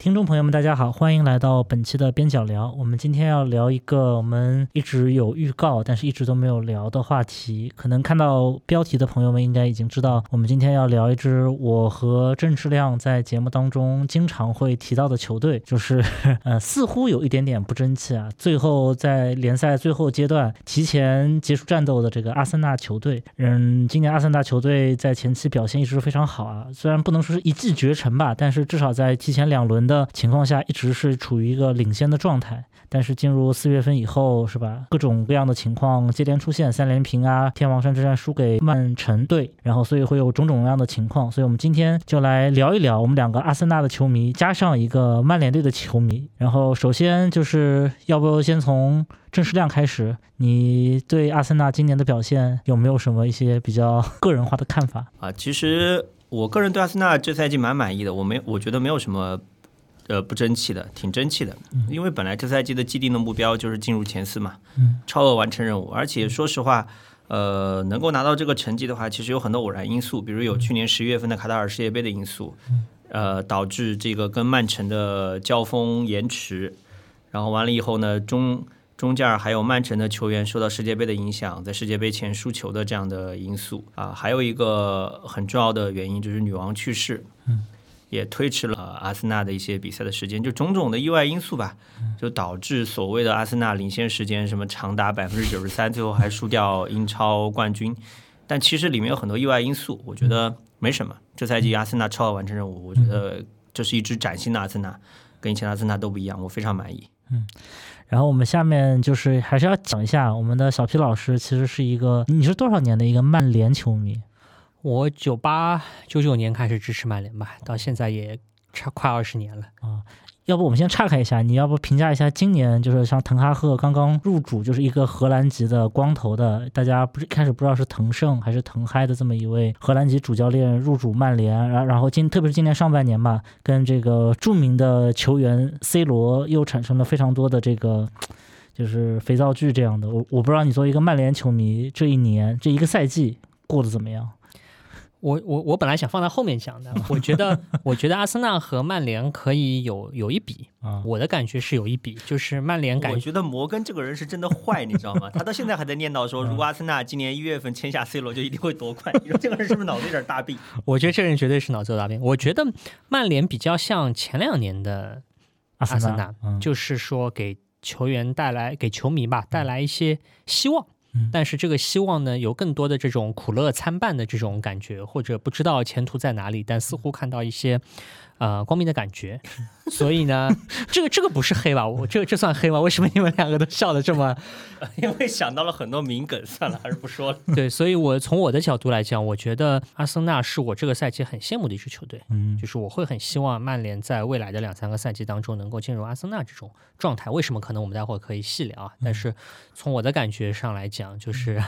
听众朋友们，大家好，欢迎来到本期的边角聊。我们今天要聊一个我们一直有预告，但是一直都没有聊的话题。可能看到标题的朋友们应该已经知道，我们今天要聊一支我和郑志亮在节目当中经常会提到的球队，就是 呃，似乎有一点点不争气啊。最后在联赛最后阶段提前结束战斗的这个阿森纳球队，嗯，今年阿森纳球队在前期表现一直非常好啊，虽然不能说是一骑绝尘吧，但是至少在提前两轮。的情况下一直是处于一个领先的状态，但是进入四月份以后，是吧？各种各样的情况接连出现，三连平啊，天王山之战输给曼城队，然后所以会有种种各样的情况，所以我们今天就来聊一聊我们两个阿森纳的球迷加上一个曼联队的球迷，然后首先就是要不先从郑世亮开始，你对阿森纳今年的表现有没有什么一些比较个人化的看法啊？其实我个人对阿森纳这赛季蛮满意的，我没我觉得没有什么。呃，不争气的，挺争气的，因为本来这赛季的既定的目标就是进入前四嘛，超额完成任务。而且说实话，呃，能够拿到这个成绩的话，其实有很多偶然因素，比如有去年十一月份的卡塔尔世界杯的因素，呃，导致这个跟曼城的交锋延迟，然后完了以后呢，中中间还有曼城的球员受到世界杯的影响，在世界杯前输球的这样的因素啊，还有一个很重要的原因就是女王去世。也推迟了阿森纳的一些比赛的时间，就种种的意外因素吧，就导致所谓的阿森纳领先时间什么长达百分之九十三，最后还输掉英超冠军。但其实里面有很多意外因素，我觉得没什么。这赛季阿森纳超额完成任务，我觉得这是一支崭新的阿森纳，跟以前阿森纳都不一样，我非常满意。嗯，然后我们下面就是还是要讲一下，我们的小皮老师其实是一个，你是多少年的一个曼联球迷？我九八九九年开始支持曼联吧，到现在也差快二十年了啊。要不我们先岔开一下，你要不评价一下今年就是像滕哈赫刚刚入主，就是一个荷兰籍的光头的，大家不是开始不知道是滕胜还是滕嗨的这么一位荷兰籍主教练入主曼联，然然后今特别是今年上半年吧，跟这个著名的球员 C 罗又产生了非常多的这个就是肥皂剧这样的。我我不知道你作为一个曼联球迷，这一年这一个赛季过得怎么样？我我我本来想放在后面讲的，我觉得 我觉得阿森纳和曼联可以有有一比啊，我的感觉是有一比，就是曼联感觉。我觉得摩根这个人是真的坏，你知道吗？他到现在还在念叨说，如果阿森纳今年一月份签下 C 罗，就一定会夺冠。你说这个人是不是脑子有点大病？我觉得这人绝对是脑子有大病。我觉得曼联比较像前两年的阿森纳，就是说给球员带来给球迷吧带来一些希望。但是这个希望呢，有更多的这种苦乐参半的这种感觉，或者不知道前途在哪里，但似乎看到一些。呃，光明的感觉，所以呢，这个这个不是黑吧？我这这算黑吗？为什么你们两个都笑得这么？因为想到了很多名梗，算了，还是不说了。对，所以我从我的角度来讲，我觉得阿森纳是我这个赛季很羡慕的一支球队。嗯，就是我会很希望曼联在未来的两三个赛季当中能够进入阿森纳这种状态。为什么？可能我们待会儿可以细聊啊。但是从我的感觉上来讲，就是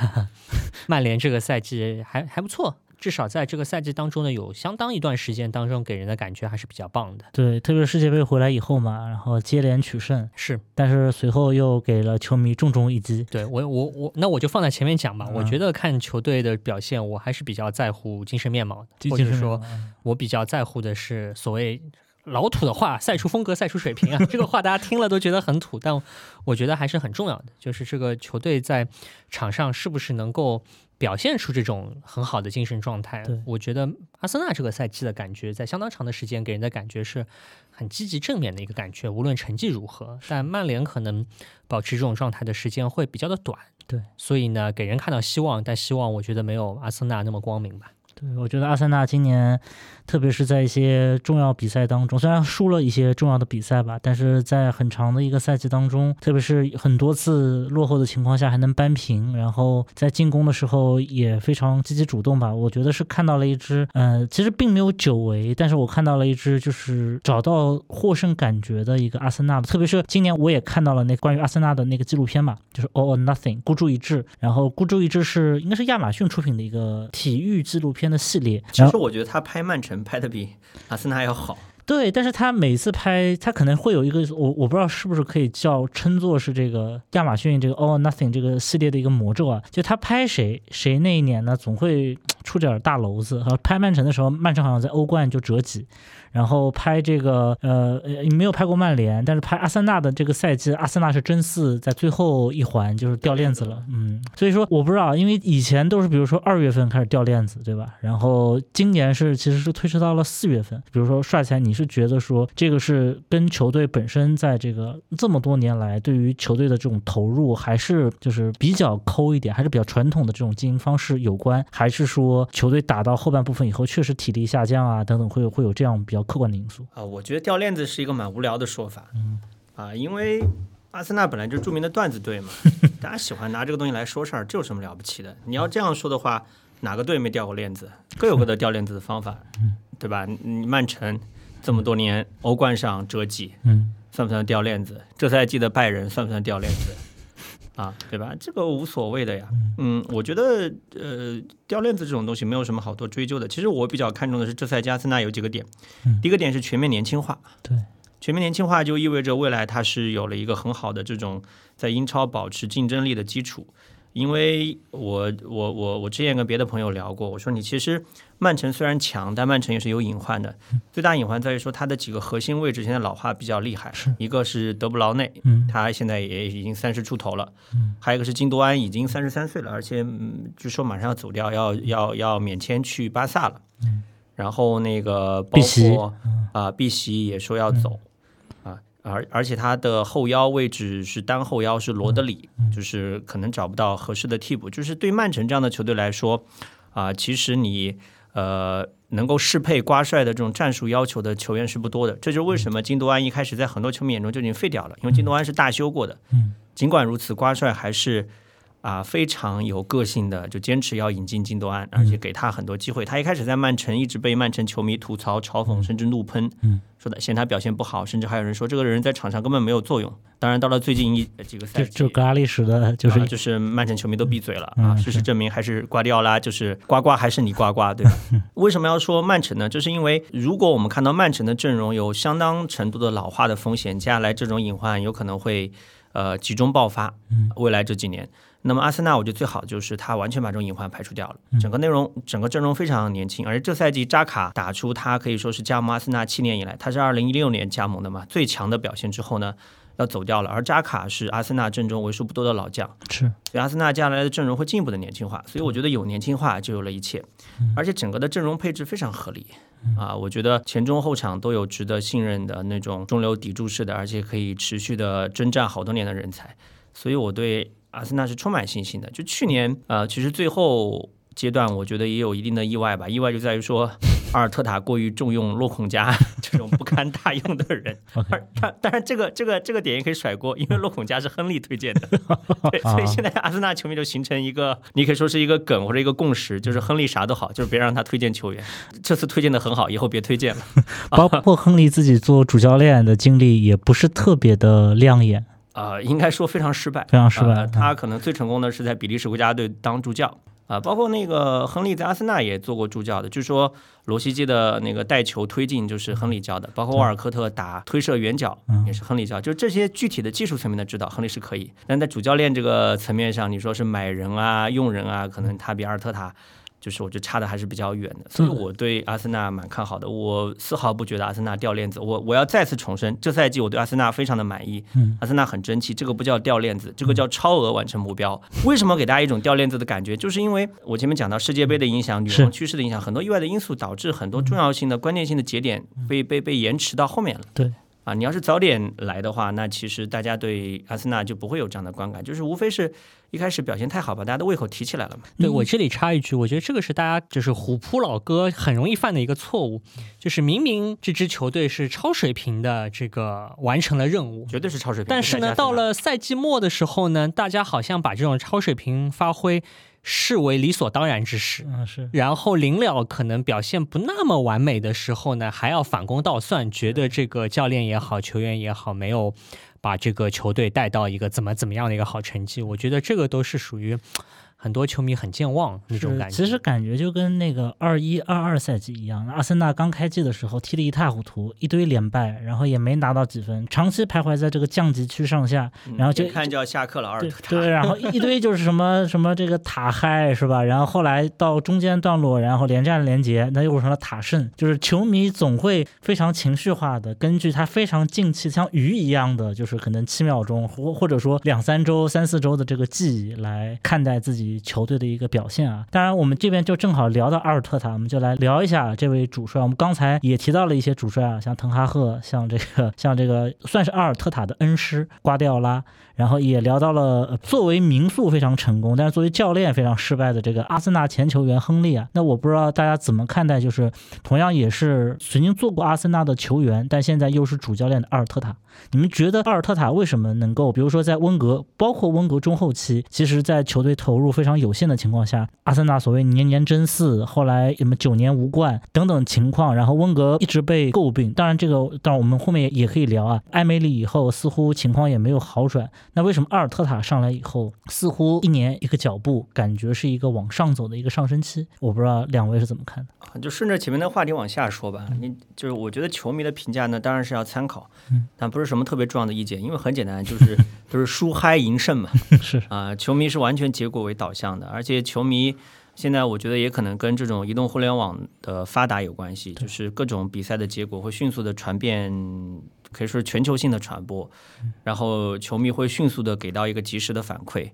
曼联这个赛季还还不错。至少在这个赛季当中呢，有相当一段时间当中，给人的感觉还是比较棒的。对，特别是世界杯回来以后嘛，然后接连取胜是，但是随后又给了球迷重重一击。对我，我我，那我就放在前面讲吧。我觉得看球队的表现，我还是比较在乎精神面貌的，或者说，我比较在乎的是所谓老土的话，赛出风格，赛出水平啊。这个话大家听了都觉得很土，但我觉得还是很重要的，就是这个球队在场上是不是能够。表现出这种很好的精神状态，我觉得阿森纳这个赛季的感觉，在相当长的时间给人的感觉是很积极正面的一个感觉，无论成绩如何。但曼联可能保持这种状态的时间会比较的短，对，所以呢，给人看到希望，但希望我觉得没有阿森纳那么光明吧。对，我觉得阿森纳今年，特别是在一些重要比赛当中，虽然输了一些重要的比赛吧，但是在很长的一个赛季当中，特别是很多次落后的情况下还能扳平，然后在进攻的时候也非常积极主动吧。我觉得是看到了一支，呃，其实并没有久违，但是我看到了一支就是找到获胜感觉的一个阿森纳。特别是今年我也看到了那关于阿森纳的那个纪录片嘛，就是 All or Nothing 孤注一掷，然后孤注一掷是应该是亚马逊出品的一个体育纪录片。的系列，其实我觉得他拍曼城拍的比阿森纳要好。对，但是他每次拍，他可能会有一个我我不知道是不是可以叫称作是这个亚马逊这个 All Nothing 这个系列的一个魔咒啊，就他拍谁谁那一年呢，总会。出点大娄子。和拍曼城的时候，曼城好像在欧冠就折戟。然后拍这个，呃呃，没有拍过曼联，但是拍阿森纳的这个赛季，阿森纳是真四，在最后一环就是掉链子了，嗯，所以说我不知道，因为以前都是比如说二月份开始掉链子，对吧？然后今年是其实是推迟到了四月份。比如说帅才，你是觉得说这个是跟球队本身在这个这么多年来对于球队的这种投入，还是就是比较抠一点，还是比较传统的这种经营方式有关，还是说球队打到后半部分以后确实体力下降啊等等，会有会有这样比较。客观的因素啊，我觉得掉链子是一个蛮无聊的说法，嗯啊，因为阿森纳本来就著名的段子队嘛，大家喜欢拿这个东西来说事儿，这有什么了不起的？你要这样说的话，哪个队没掉过链子？各有各的掉链子的方法，对吧？你曼城这么多年欧冠上折戟，嗯，算不算掉链子？这赛季的拜仁算不算掉链子？啊，对吧？这个无所谓的呀。嗯，我觉得呃，掉链子这种东西没有什么好多追究的。其实我比较看重的是这赛季阿森纳有几个点。第一个点是全面年轻化。对，全面年轻化就意味着未来它是有了一个很好的这种在英超保持竞争力的基础。因为我我我我之前跟别的朋友聊过，我说你其实曼城虽然强，但曼城也是有隐患的。最大隐患在于说他的几个核心位置现在老化比较厉害，一个是德布劳内，他现在也已经三十出头了，还有一个是金多安，已经三十三岁了，而且据说马上要走掉，要要要免签去巴萨了。然后那个包括啊，碧玺也说要走。而而且他的后腰位置是单后腰，是罗德里，就是可能找不到合适的替补。就是对曼城这样的球队来说，啊，其实你呃能够适配瓜帅的这种战术要求的球员是不多的。这就是为什么金多安一开始在很多球迷眼中就已经废掉了，因为金多安是大修过的。嗯，尽管如此，瓜帅还是。啊，非常有个性的，就坚持要引进金多安，而且给他很多机会。他一开始在曼城一直被曼城球迷吐槽、嘲讽，甚至怒喷，说的嫌他表现不好，甚至还有人说这个人在场上根本没有作用。当然，到了最近一几个赛季，就格拉利什的，就是就是曼城球迷都闭嘴了啊！事实证明，还是瓜迪奥拉就是呱呱，还是你呱呱，对吧？为什么要说曼城呢？就是因为如果我们看到曼城的阵容有相当程度的老化的风险，接下来这种隐患有可能会呃集中爆发。未来这几年。那么阿森纳，我觉得最好就是他完全把这种隐患排除掉了。整个内容、整个阵容非常年轻，而且这赛季扎卡打出他可以说是加盟阿森纳七年以来，他是二零一六年加盟的嘛，最强的表现之后呢，要走掉了。而扎卡是阿森纳阵中为数不多的老将，是，所以阿森纳接下来的阵容会进一步的年轻化。所以我觉得有年轻化就有了一切，而且整个的阵容配置非常合理啊。我觉得前中后场都有值得信任的那种中流砥柱式的，而且可以持续的征战好多年的人才。所以我对。阿森纳是充满信心的。就去年，呃，其实最后阶段，我觉得也有一定的意外吧。意外就在于说，阿尔特塔过于重用洛孔加这种不堪大用的人。当当然，这个这个这个点也可以甩锅，因为洛孔加是亨利推荐的。对，所以现在阿森纳球迷就形成一个，你可以说是一个梗或者一个共识，就是亨利啥都好，就是别让他推荐球员。这次推荐的很好，以后别推荐了。包括亨利自己做主教练的经历也不是特别的亮眼。呃，应该说非常失败，非常失败。他可能最成功的是在比利时国家队当助教啊，包括那个亨利在阿森纳也做过助教的。据说罗西基的那个带球推进就是亨利教的，包括沃尔科特打推射远角也是亨利教。就这些具体的技术层面的指导，亨利是可以。但在主教练这个层面上，你说是买人啊、用人啊，可能他比阿尔特塔。就是我觉得差的还是比较远的，所以我对阿森纳蛮看好的，我丝毫不觉得阿森纳掉链子。我我要再次重申，这赛季我对阿森纳非常的满意，嗯阿森纳很争气，这个不叫掉链子，这个叫超额完成目标。为什么给大家一种掉链子的感觉？就是因为我前面讲到世界杯的影响、女王趋势的影响，很多意外的因素导致很多重要性的、关键性的节点被被被延迟到后面了。对。啊，你要是早点来的话，那其实大家对阿森纳就不会有这样的观感，就是无非是一开始表现太好，把大家的胃口提起来了嘛。对我这里插一句，我觉得这个是大家就是虎扑老哥很容易犯的一个错误，就是明明这支球队是超水平的，这个完成了任务，绝对是超水平。但是呢，到了赛季末的时候呢，大家好像把这种超水平发挥。视为理所当然之事，嗯是。然后临了可能表现不那么完美的时候呢，还要反攻倒算，觉得这个教练也好，球员也好，没有把这个球队带到一个怎么怎么样的一个好成绩。我觉得这个都是属于。很多球迷很健忘那种感觉。其实感觉就跟那个二一二二赛季一样，阿森纳刚开季的时候踢得一塌糊涂，一堆连败，然后也没拿到几分，长期徘徊在这个降级区上下，然后就看就要下课了。阿尔特塔对，然后一堆就是什么 什么这个塔嗨是吧？然后后来到中间段落，然后连战连捷，那又成了塔胜。就是球迷总会非常情绪化的，根据他非常近期像鱼一样的，就是可能七秒钟或或者说两三周、三四周的这个记忆来看待自己。球队的一个表现啊，当然我们这边就正好聊到阿尔特塔，我们就来聊一下这位主帅。我们刚才也提到了一些主帅啊，像滕哈赫，像这个像这个算是阿尔特塔的恩师瓜迪奥拉。然后也聊到了作为民宿非常成功，但是作为教练非常失败的这个阿森纳前球员亨利啊。那我不知道大家怎么看待，就是同样也是曾经做过阿森纳的球员，但现在又是主教练的阿尔特塔。你们觉得阿尔特塔为什么能够，比如说在温格，包括温格中后期，其实在球队投入非常有限的情况下，阿森纳所谓年年争四，后来什么九年无冠等等情况，然后温格一直被诟病。当然这个，当然我们后面也可以聊啊。埃梅里以后似乎情况也没有好转。那为什么阿尔特塔上来以后，似乎一年一个脚步，感觉是一个往上走的一个上升期？我不知道两位是怎么看的。就顺着前面的话题往下说吧。你就是我觉得球迷的评价呢，当然是要参考，但不是什么特别重要的意见，因为很简单，就是 都是输嗨赢胜嘛。是啊，球迷是完全结果为导向的，而且球迷现在我觉得也可能跟这种移动互联网的发达有关系，就是各种比赛的结果会迅速的传遍。可以说是全球性的传播，然后球迷会迅速的给到一个及时的反馈，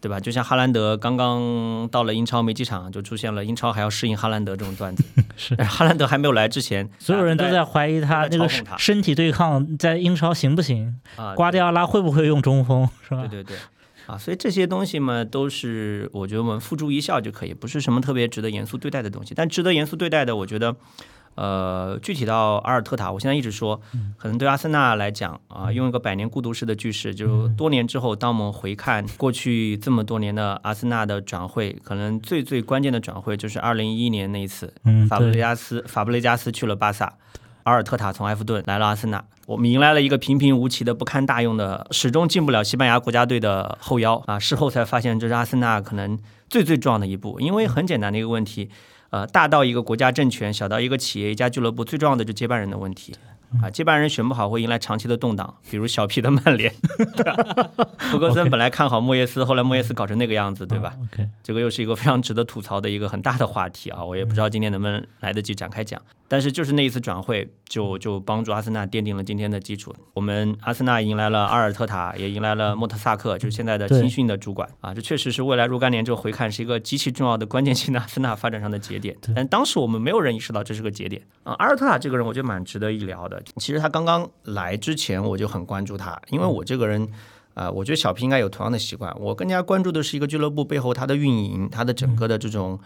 对吧？就像哈兰德刚刚到了英超没几场，就出现了英超还要适应哈兰德这种段子。是，哈兰德还没有来之前，所有人都在怀疑他那个身体对抗在英超行不行？啊瓜迪奥拉会不会用中锋？是吧？对对对，啊，所以这些东西嘛，都是我觉得我们付诸一笑就可以，不是什么特别值得严肃对待的东西。但值得严肃对待的，我觉得。呃，具体到阿尔特塔，我现在一直说，可能对阿森纳来讲啊，用一个百年孤独式的句式，就多年之后，当我们回看过去这么多年的阿森纳的转会，可能最最关键的转会就是二零一一年那一次，法布雷加斯，法布雷加斯去了巴萨，阿尔特塔从埃弗顿来了阿森纳，我们迎来了一个平平无奇的不堪大用的，始终进不了西班牙国家队的后腰啊，事后才发现这是阿森纳可能最最重要的一步，因为很简单的一个问题。呃，大到一个国家政权，小到一个企业、一家俱乐部，最重要的就接班人的问题。啊，接班人选不好会迎来长期的动荡，比如小皮的曼联，福格森本来看好莫耶斯，后来莫耶斯搞成那个样子，对吧？OK，这个又是一个非常值得吐槽的一个很大的话题啊，我也不知道今天能不能来得及展开讲。但是就是那一次转会，就就帮助阿森纳奠定了今天的基础。我们阿森纳迎来了阿尔特塔，也迎来了莫特萨克，就是现在的青训的主管啊，这确实是未来若干年之后回看是一个极其重要的关键性的阿森纳发展上的节点。但当时我们没有人意识到这是个节点啊。阿尔特塔这个人，我觉得蛮值得一聊的。其实他刚刚来之前，我就很关注他，因为我这个人，呃，我觉得小皮应该有同样的习惯。我更加关注的是一个俱乐部背后它的运营，它的整个的这种，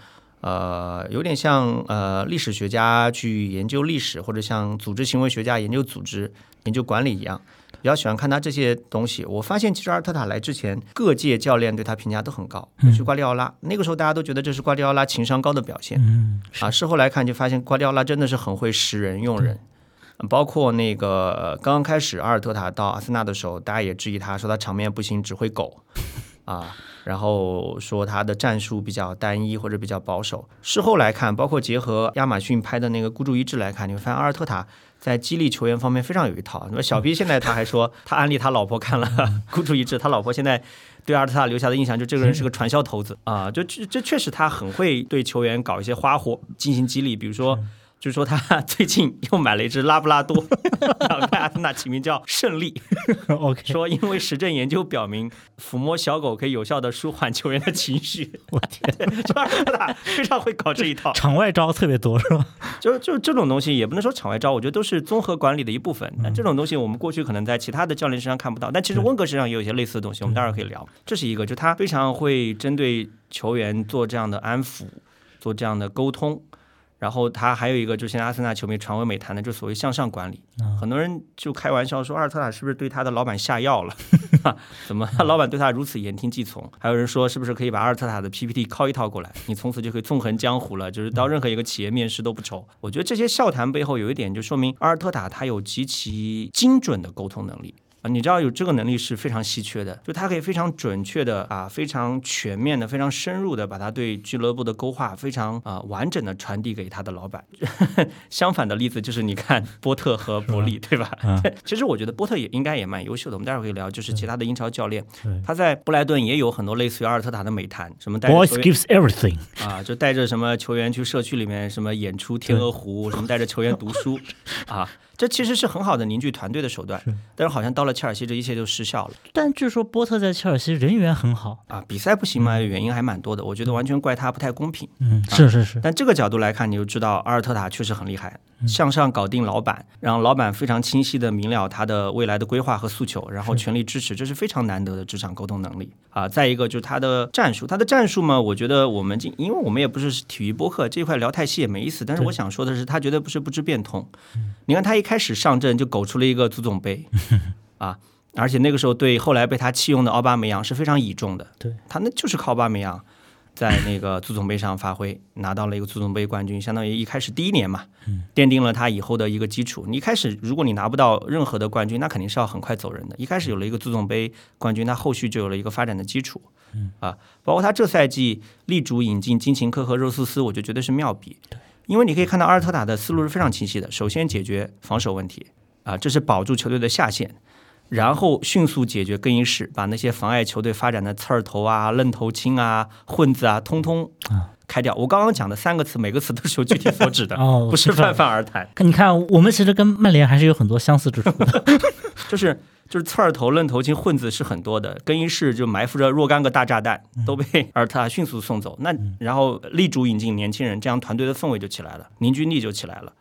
呃，有点像呃历史学家去研究历史，或者像组织行为学家研究组织、研究管理一样，比较喜欢看他这些东西。我发现其实阿尔特塔来之前，各界教练对他评价都很高，尤其瓜迪奥拉，那个时候大家都觉得这是瓜迪奥拉情商高的表现。嗯，啊，事后来看就发现瓜迪奥拉真的是很会识人用人。包括那个刚刚开始阿尔特塔到阿森纳的时候，大家也质疑他说他场面不行，只会狗啊，然后说他的战术比较单一或者比较保守。事后来看，包括结合亚马逊拍的那个孤注一掷来看，你会发现阿尔特塔在激励球员方面非常有一套。那么小 P 现在他还说他安利他老婆看了 孤注一掷，他老婆现在对阿尔特塔留下的印象就这个人是个传销头子啊，就这这确实他很会对球员搞一些花活进行激励，比如说。就是说，他 最近又买了一只拉布拉多，然后给阿森纳起名叫胜利。OK，说因为实证研究表明，抚摸小狗可以有效的舒缓球员的情绪。我天，就阿森纳非常会搞这一套，场外招特别多，是吧？就就这种东西，也不能说场外招，我觉得都是综合管理的一部分。那这种东西，我们过去可能在其他的教练身上看不到，但其实温格身上也有一些类似的东西，我们待会儿可以聊。这是一个，就他非常会针对球员做这样的安抚，做这样的沟通。然后他还有一个，就现在阿森纳球迷传为美谈的，就所谓向上管理。很多人就开玩笑说，阿尔特塔是不是对他的老板下药了？怎么 老板对他如此言听计从？还有人说，是不是可以把阿尔特塔的 PPT 拷一套过来，你从此就可以纵横江湖了，就是到任何一个企业面试都不愁。我觉得这些笑谈背后有一点，就说明阿尔特塔他有极其精准的沟通能力。啊，你知道有这个能力是非常稀缺的，就他可以非常准确的啊，非常全面的、非常深入的把他对俱乐部的勾画非常啊完整的传递给他的老板。相反的例子就是你看波特和伯利，对吧？其实我觉得波特也应该也蛮优秀的。我们待会儿可以聊，就是其他的英超教练，他在布莱顿也有很多类似于阿尔特塔的美谈，什么带 Boys gives everything 啊，就带着什么球员去社区里面什么演出《天鹅湖》，什么带着球员读书 啊。这其实是很好的凝聚团队的手段，但是好像到了切尔西，这一切就失效了。但据说波特在切尔西人缘很好啊，比赛不行嘛，原因还蛮多的。我觉得完全怪他不太公平。嗯，是是是。但这个角度来看，你就知道阿尔特塔确实很厉害，向上搞定老板，让老板非常清晰的明了他的未来的规划和诉求，然后全力支持，这是非常难得的职场沟通能力啊。再一个就是他的战术，他的战术嘛，我觉得我们今因为我们也不是体育播客，这一块聊太细也没意思。但是我想说的是，他绝对不是不知变通。你看他一开始上阵就。狗出了一个足总杯 啊！而且那个时候对后来被他弃用的奥巴梅扬是非常倚重的。对他那就是靠奥巴梅扬在那个足总杯上发挥，拿到了一个足总杯冠军，相当于一开始第一年嘛，奠定了他以后的一个基础。你一开始如果你拿不到任何的冠军，那肯定是要很快走人的。一开始有了一个足总杯冠军，他后续就有了一个发展的基础。啊，包括他这赛季力主引进金琴科和热苏斯，我就觉得是妙笔。对，因为你可以看到阿尔特塔的思路是非常清晰的，首先解决防守问题。啊，这是保住球队的下限，然后迅速解决更衣室，把那些妨碍球队发展的刺儿头啊、愣头青啊、混子啊，通通开掉。我刚刚讲的三个词，每个词都是有具体所指的，不是泛泛而谈。你看，我们其实跟曼联还是有很多相似之处的，就是就是刺儿头、愣头青、混子是很多的，更衣室就埋伏着若干个大炸弹，都被阿尔特塔迅速送走。那然后力主引进年轻人，这样团队的氛围就起来了，凝聚力就起来了。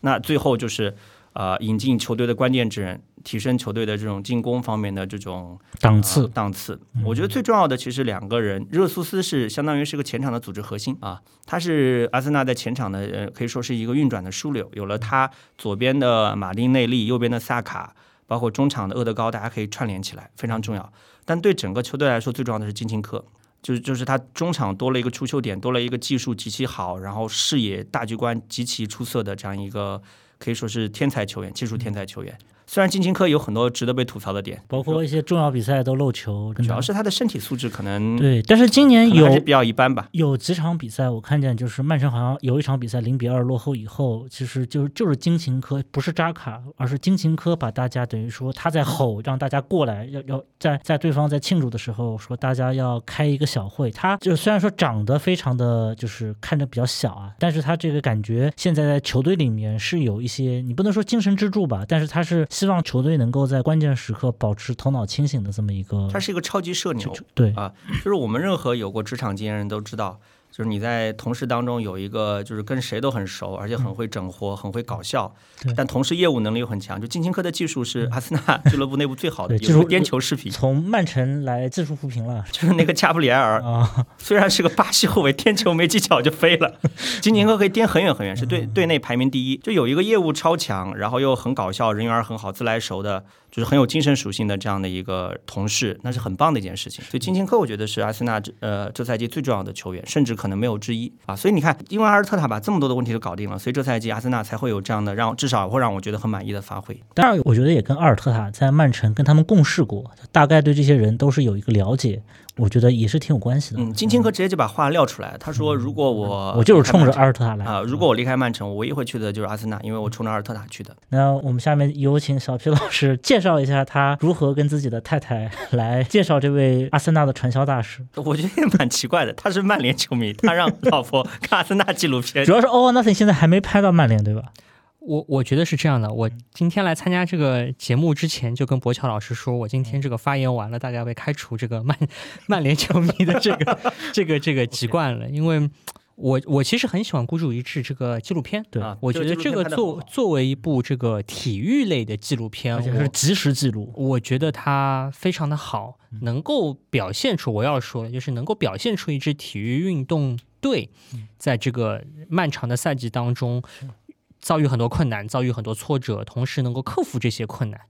那最后就是。呃，引进球队的关键之人，提升球队的这种进攻方面的这种档次档次。我觉得最重要的其实两个人，热苏斯是相当于是个前场的组织核心啊，他是阿森纳在前场的呃可以说是一个运转的枢纽。有了他，左边的马丁内利，右边的萨卡，包括中场的厄德高，大家可以串联起来，非常重要。但对整个球队来说，最重要的是金琴科，就是就是他中场多了一个出球点，多了一个技术极其好，然后视野大局观极其出色的这样一个。可以说是天才球员，技术天才球员。虽然金琴科有很多值得被吐槽的点，包括一些重要比赛都漏球，主要是他的身体素质可能对。但是今年有比较一般吧。有几场比赛我看见，就是曼城好像有一场比赛零比二落后以后，其实就是就是金琴科不是扎卡，而是金琴科把大家等于说他在吼，让大家过来，要要在在对方在庆祝的时候说大家要开一个小会。他就虽然说长得非常的就是看着比较小啊，但是他这个感觉现在在球队里面是有一些你不能说精神支柱吧，但是他是希望球队能够在关键时刻保持头脑清醒的这么一个，他是一个超级社牛，对啊，就是我们任何有过职场经验人都知道。就是你在同事当中有一个，就是跟谁都很熟，而且很会整活，很会搞笑，但同时业务能力又很强。就金琴科的技术是阿森纳俱乐部内部最好的，就是颠球视频。从曼城来技术扶贫了，就是那个加布里埃尔啊，虽然是个巴西后卫，颠球没技巧就飞了。金琴科可以颠很远很远，是队队内排名第一。就有一个业务超强，然后又很搞笑，人缘很好，自来熟的。就是很有精神属性的这样的一个同事，那是很棒的一件事情。所以金琴科我觉得是阿森纳这呃这赛季最重要的球员，甚至可能没有之一啊。所以你看，因为阿尔特塔把这么多的问题都搞定了，所以这赛季阿森纳才会有这样的让至少会让我觉得很满意的发挥。当然，我觉得也跟阿尔特塔在曼城跟他们共事过，大概对这些人都是有一个了解。我觉得也是挺有关系的。嗯，金琴科直接就把话撂出来，他说：“如果我我就是冲着阿尔特塔来啊，如果我离开曼城，我唯一会去的就是阿森纳，因为我冲着阿尔特塔去的。”那我们下面有请小皮老师介绍一下他如何跟自己的太太来介绍这位阿森纳的传销大师。我觉得也蛮奇怪的，他是曼联球迷，他让老婆看阿森纳纪录片，主要是 Oh Nothing 现在还没拍到曼联，对吧？我我觉得是这样的，我今天来参加这个节目之前，就跟博乔老师说，我今天这个发言完了，大概要被开除这个曼曼联球迷的这个 这个这个籍贯了，因为我我其实很喜欢《孤注一掷》这个纪录片，对我觉得这个作作为一部这个体育类的纪录片，而且是及时记录，我觉得它非常的好，能够表现出我要说的就是能够表现出一支体育运动队在这个漫长的赛季当中。遭遇很多困难，遭遇很多挫折，同时能够克服这些困难，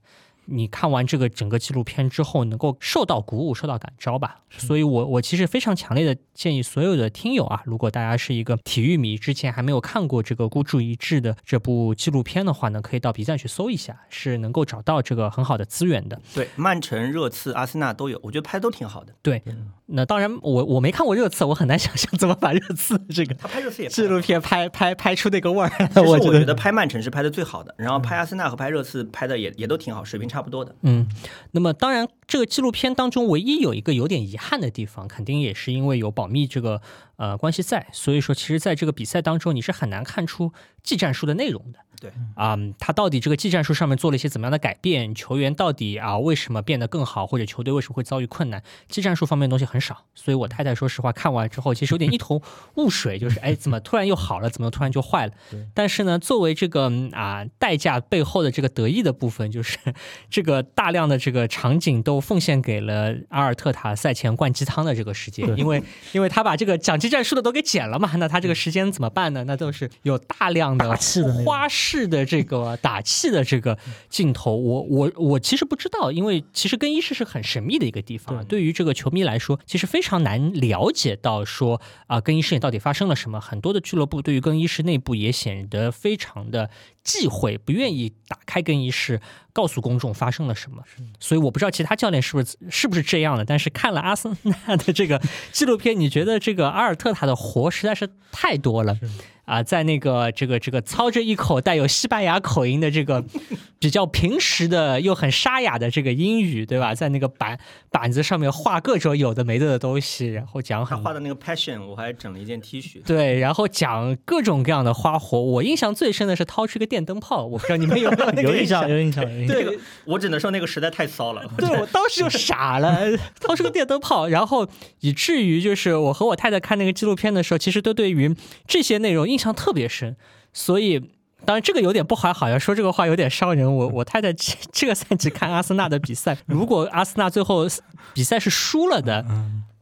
你看完这个整个纪录片之后，能够受到鼓舞、受到感召吧。所以，我我其实非常强烈的建议所有的听友啊，如果大家是一个体育迷，之前还没有看过这个孤注一掷的这部纪录片的话呢，可以到 B 站去搜一下，是能够找到这个很好的资源的。对，曼城、热刺、阿森纳都有，我觉得拍都挺好的。对，那当然，我我没看过热刺，我很难想象怎么把热刺这个他拍热刺也纪录片拍拍拍出那个味儿。其实我觉得拍曼城是拍的最好的，然后拍阿森纳和拍热刺拍的也也都挺好，水平差不多的。嗯，那么当然，这个纪录片当中唯一有一个有点遗憾的地方，肯定也是因为有保密这个呃关系在，所以说其实在这个比赛当中，你是很难看出技战术的内容的。对啊，他到底这个技战术上面做了一些怎么样的改变？球员到底啊为什么变得更好，或者球队为什么会遭遇困难？技战术方面的东西很少，所以我太太说实话看完之后，其实有点一头雾水，就是哎怎么突然又好了，怎么突然就坏了？但是呢，作为这个啊代价背后的这个得意的部分，就是 这个大量的这个场景都奉献给了阿尔特塔赛前灌鸡汤的这个时间，因为因为他把这个讲技战术的都给剪了嘛，那他这个时间怎么办呢？那都是有大量的花式。的这个打气的这个镜头，我我我其实不知道，因为其实更衣室是很神秘的一个地方。对于这个球迷来说，其实非常难了解到说啊，更衣室里到底发生了什么。很多的俱乐部对于更衣室内部也显得非常的忌讳，不愿意打开更衣室告诉公众发生了什么。所以我不知道其他教练是不是是不是这样的。但是看了阿森纳的这个纪录片，你觉得这个阿尔特塔的活实在是太多了。啊，在那个这个这个操着一口带有西班牙口音的这个 比较平实的又很沙哑的这个英语，对吧？在那个板板子上面画各种有的没的的东西，然后讲他画的那个 passion，我还整了一件 T 恤。对，然后讲各种各样的花活。我印象最深的是掏出一个电灯泡，我不知道你们有没有那个印象？有印象，有印象。对，我只能说那个实在太骚了。对我当时就傻了，掏出个电灯泡，然后以至于就是我和我太太看那个纪录片的时候，其实都对于这些内容印。印象特别深，所以当然这个有点不怀好，要说这个话有点伤人。我我太太这个赛季看阿森纳的比赛，如果阿森纳最后比赛是输了的，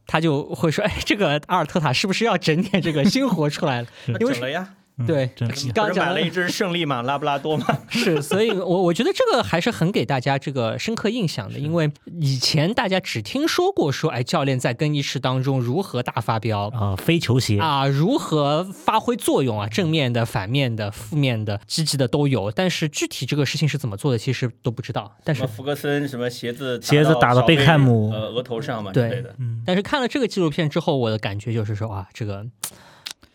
他就会说：“哎，这个阿尔特塔是不是要整点这个 新活出来了？”整了呀。对，刚买了一只胜利马拉布拉多嘛，是，所以，我我觉得这个还是很给大家这个深刻印象的，因为以前大家只听说过说，哎，教练在更衣室当中如何大发飙啊，飞球鞋啊，如何发挥作用啊，正面的、反面的、负面的、积极的都有，但是具体这个事情是怎么做的，其实都不知道。但是福格森什么鞋子鞋子打到贝克汉姆呃额头上嘛之类的，但是看了这个纪录片之后，我的感觉就是说啊，这个。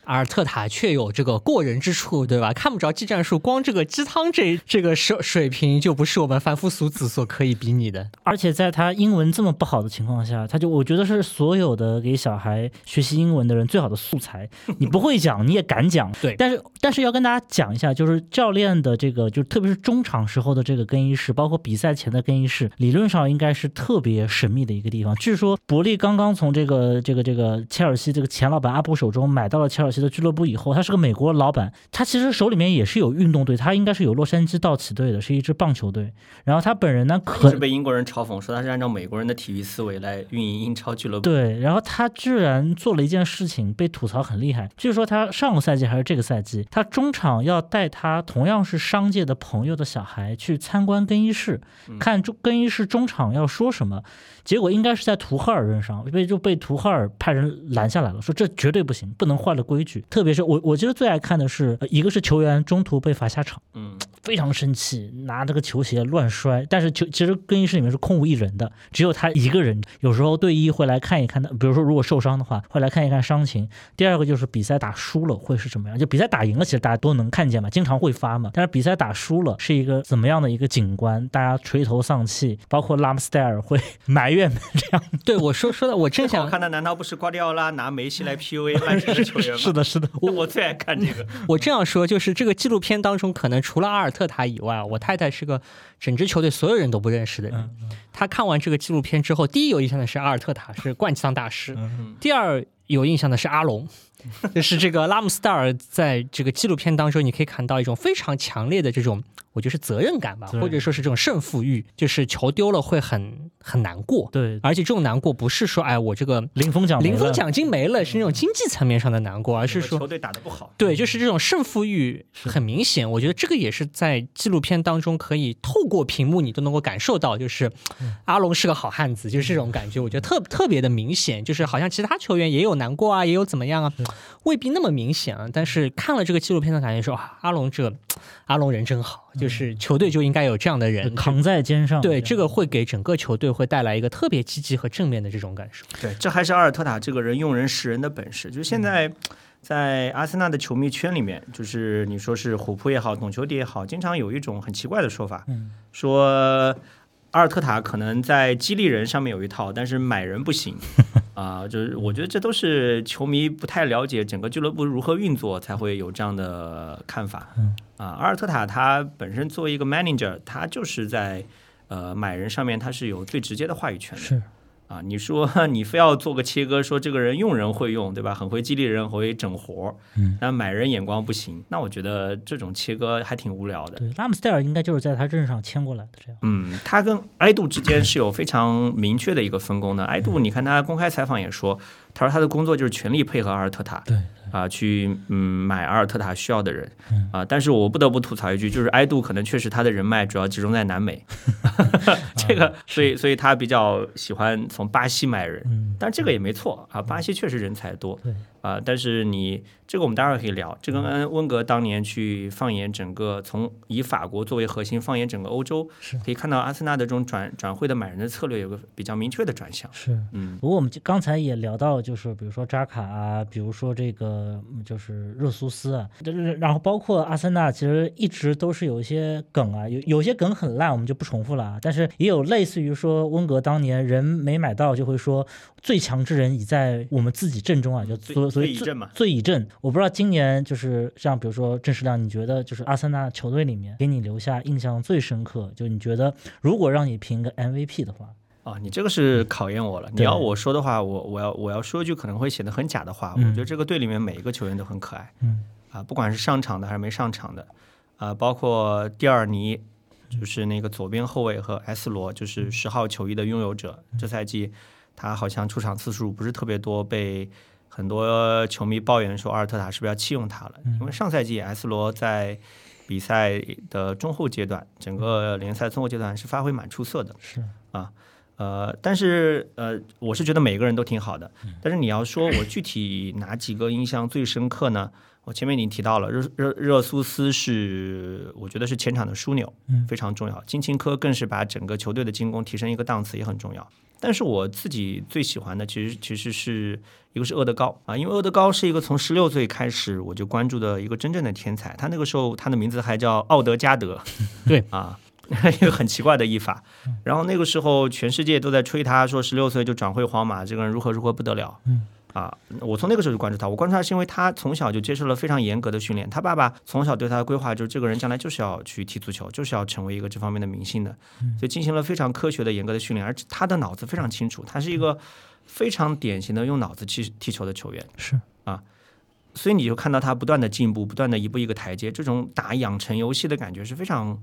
阿尔特塔却有这个过人之处，对吧？看不着技战术，光这个鸡汤这这个水水平就不是我们凡夫俗子所可以比拟的。而且在他英文这么不好的情况下，他就我觉得是所有的给小孩学习英文的人最好的素材。你不会讲，你也敢讲，对。但是但是要跟大家讲一下，就是教练的这个，就特别是中场时候的这个更衣室，包括比赛前的更衣室，理论上应该是特别神秘的一个地方。据说伯利刚刚从这个这个这个切尔西这个前老板阿布手中买到了切尔。的俱乐部以后，他是个美国老板，他其实手里面也是有运动队，他应该是有洛杉矶道奇队的，是一支棒球队。然后他本人呢，可是被英国人嘲讽说他是按照美国人的体育思维来运营英超俱乐部。对，然后他居然做了一件事情，被吐槽很厉害。据说他上个赛季还是这个赛季，他中场要带他同样是商界的朋友的小孩去参观更衣室，看中更衣室中场要说什么。结果应该是在图赫尔任上被就被图赫尔派人拦下来了，说这绝对不行，不能坏了规矩。特别是我，我其实最爱看的是一个是球员中途被罚下场，嗯，非常生气，拿这个球鞋乱摔。但是球其实更衣室里面是空无一人的，只有他一个人。有时候队医会来看一看他，比如说如果受伤的话，会来看一看伤情。第二个就是比赛打输了会是什么样？就比赛打赢了，其实大家都能看见嘛，经常会发嘛。但是比赛打输了是一个怎么样的一个景观？大家垂头丧气，包括拉姆斯戴尔会 埋。院这样，对我说说的，我正想看的，难道不是瓜迪奥拉拿梅西来 PUA 曼城的球员吗？是的，是的，我我最爱看这个。我这样说，就是这个纪录片当中，可能除了阿尔特塔以外，我太太是个整支球队所有人都不认识的人。她看完这个纪录片之后，第一有印象的是阿尔特塔是冠 军大师，第二有印象的是阿隆。就是这个拉姆斯戴尔在这个纪录片当中，你可以看到一种非常强烈的这种，我觉得是责任感吧，或者说是这种胜负欲，就是球丢了会很很难过。对，而且这种难过不是说哎我这个零封奖零封奖金没了，是那种经济层面上的难过，而是说球队打得不好。对，就是这种胜负欲很明显。我觉得这个也是在纪录片当中可以透过屏幕你都能够感受到，就是阿龙是个好汉子，就是这种感觉。我觉得特特别的明显，就是好像其他球员也有难过啊，也有怎么样啊。未必那么明显啊，但是看了这个纪录片的感觉说啊，阿龙这阿龙人真好，就是球队就应该有这样的人扛在肩上。对，这个会给整个球队会带来一个特别积极和正面的这种感受。对，这还是阿尔特塔这个人用人识人的本事。就是现在 在阿森纳的球迷圈里面，就是你说是虎扑也好，懂球帝也好，经常有一种很奇怪的说法，说。阿尔特塔可能在激励人上面有一套，但是买人不行 啊。就是我觉得这都是球迷不太了解整个俱乐部如何运作，才会有这样的看法。啊，阿尔特塔他本身作为一个 manager，他就是在呃买人上面他是有最直接的话语权的。是。啊，你说 你非要做个切割，说这个人用人会用，对吧？很会激励人，很会整活儿，嗯，但买人眼光不行。那我觉得这种切割还挺无聊的。对，拉姆斯戴尔应该就是在他任上签过来的，这样。嗯，他跟埃杜之间是有非常明确的一个分工的。埃杜，你看他公开采访也说，他说他的工作就是全力配合阿尔特塔。对。啊，去嗯买阿尔特塔需要的人，啊，但是我不得不吐槽一句，就是埃杜可能确实他的人脉主要集中在南美，这个，所以所以他比较喜欢从巴西买人，但这个也没错啊，巴西确实人才多。啊，但是你这个我们待会儿可以聊。这跟温格当年去放眼整个，从以法国作为核心放眼整个欧洲，可以看到阿森纳的这种转转会的买人的策略有个比较明确的转向。是，嗯。不过我们刚才也聊到，就是比如说扎卡啊，比如说这个就是热苏斯啊，就是然后包括阿森纳，其实一直都是有一些梗啊，有有些梗很烂，我们就不重复了啊。但是也有类似于说温格当年人没买到，就会说最强之人已在我们自己阵中啊，就所。所以最最以阵，我不知道今年就是像比如说郑世亮，你觉得就是阿森纳球队里面给你留下印象最深刻，就你觉得如果让你评个 MVP 的话，啊，你这个是考验我了。你要我说的话，我我要我要说一句可能会显得很假的话，我觉得这个队里面每一个球员都很可爱，嗯啊，不管是上场的还是没上场的，啊，包括蒂尔尼，就是那个左边后卫和 S 罗，就是十号球衣的拥有者，这赛季他好像出场次数不是特别多，被。很多球迷抱怨说，阿尔特塔是不是要弃用他了？因为上赛季 S 罗在比赛的中后阶段，整个联赛中后阶段是发挥蛮出色的。是啊，呃，但是呃，我是觉得每个人都挺好的。但是你要说我具体哪几个印象最深刻呢？我前面已经提到了，热热热苏斯是我觉得是前场的枢纽，非常重要。金琴科更是把整个球队的进攻提升一个档次，也很重要。但是我自己最喜欢的，其实其实是一个是厄德高啊，因为厄德高是一个从十六岁开始我就关注的一个真正的天才。他那个时候他的名字还叫奥德加德，对啊，一个很奇怪的译法。然后那个时候全世界都在吹他，说十六岁就转会皇马，这个人如何如何不得了。啊，我从那个时候就关注他。我关注他是因为他从小就接受了非常严格的训练。他爸爸从小对他的规划就是，这个人将来就是要去踢足球，就是要成为一个这方面的明星的，所以进行了非常科学的、严格的训练。而且他的脑子非常清楚，他是一个非常典型的用脑子踢踢球的球员。是啊，所以你就看到他不断的进步，不断的一步一个台阶，这种打养成游戏的感觉是非常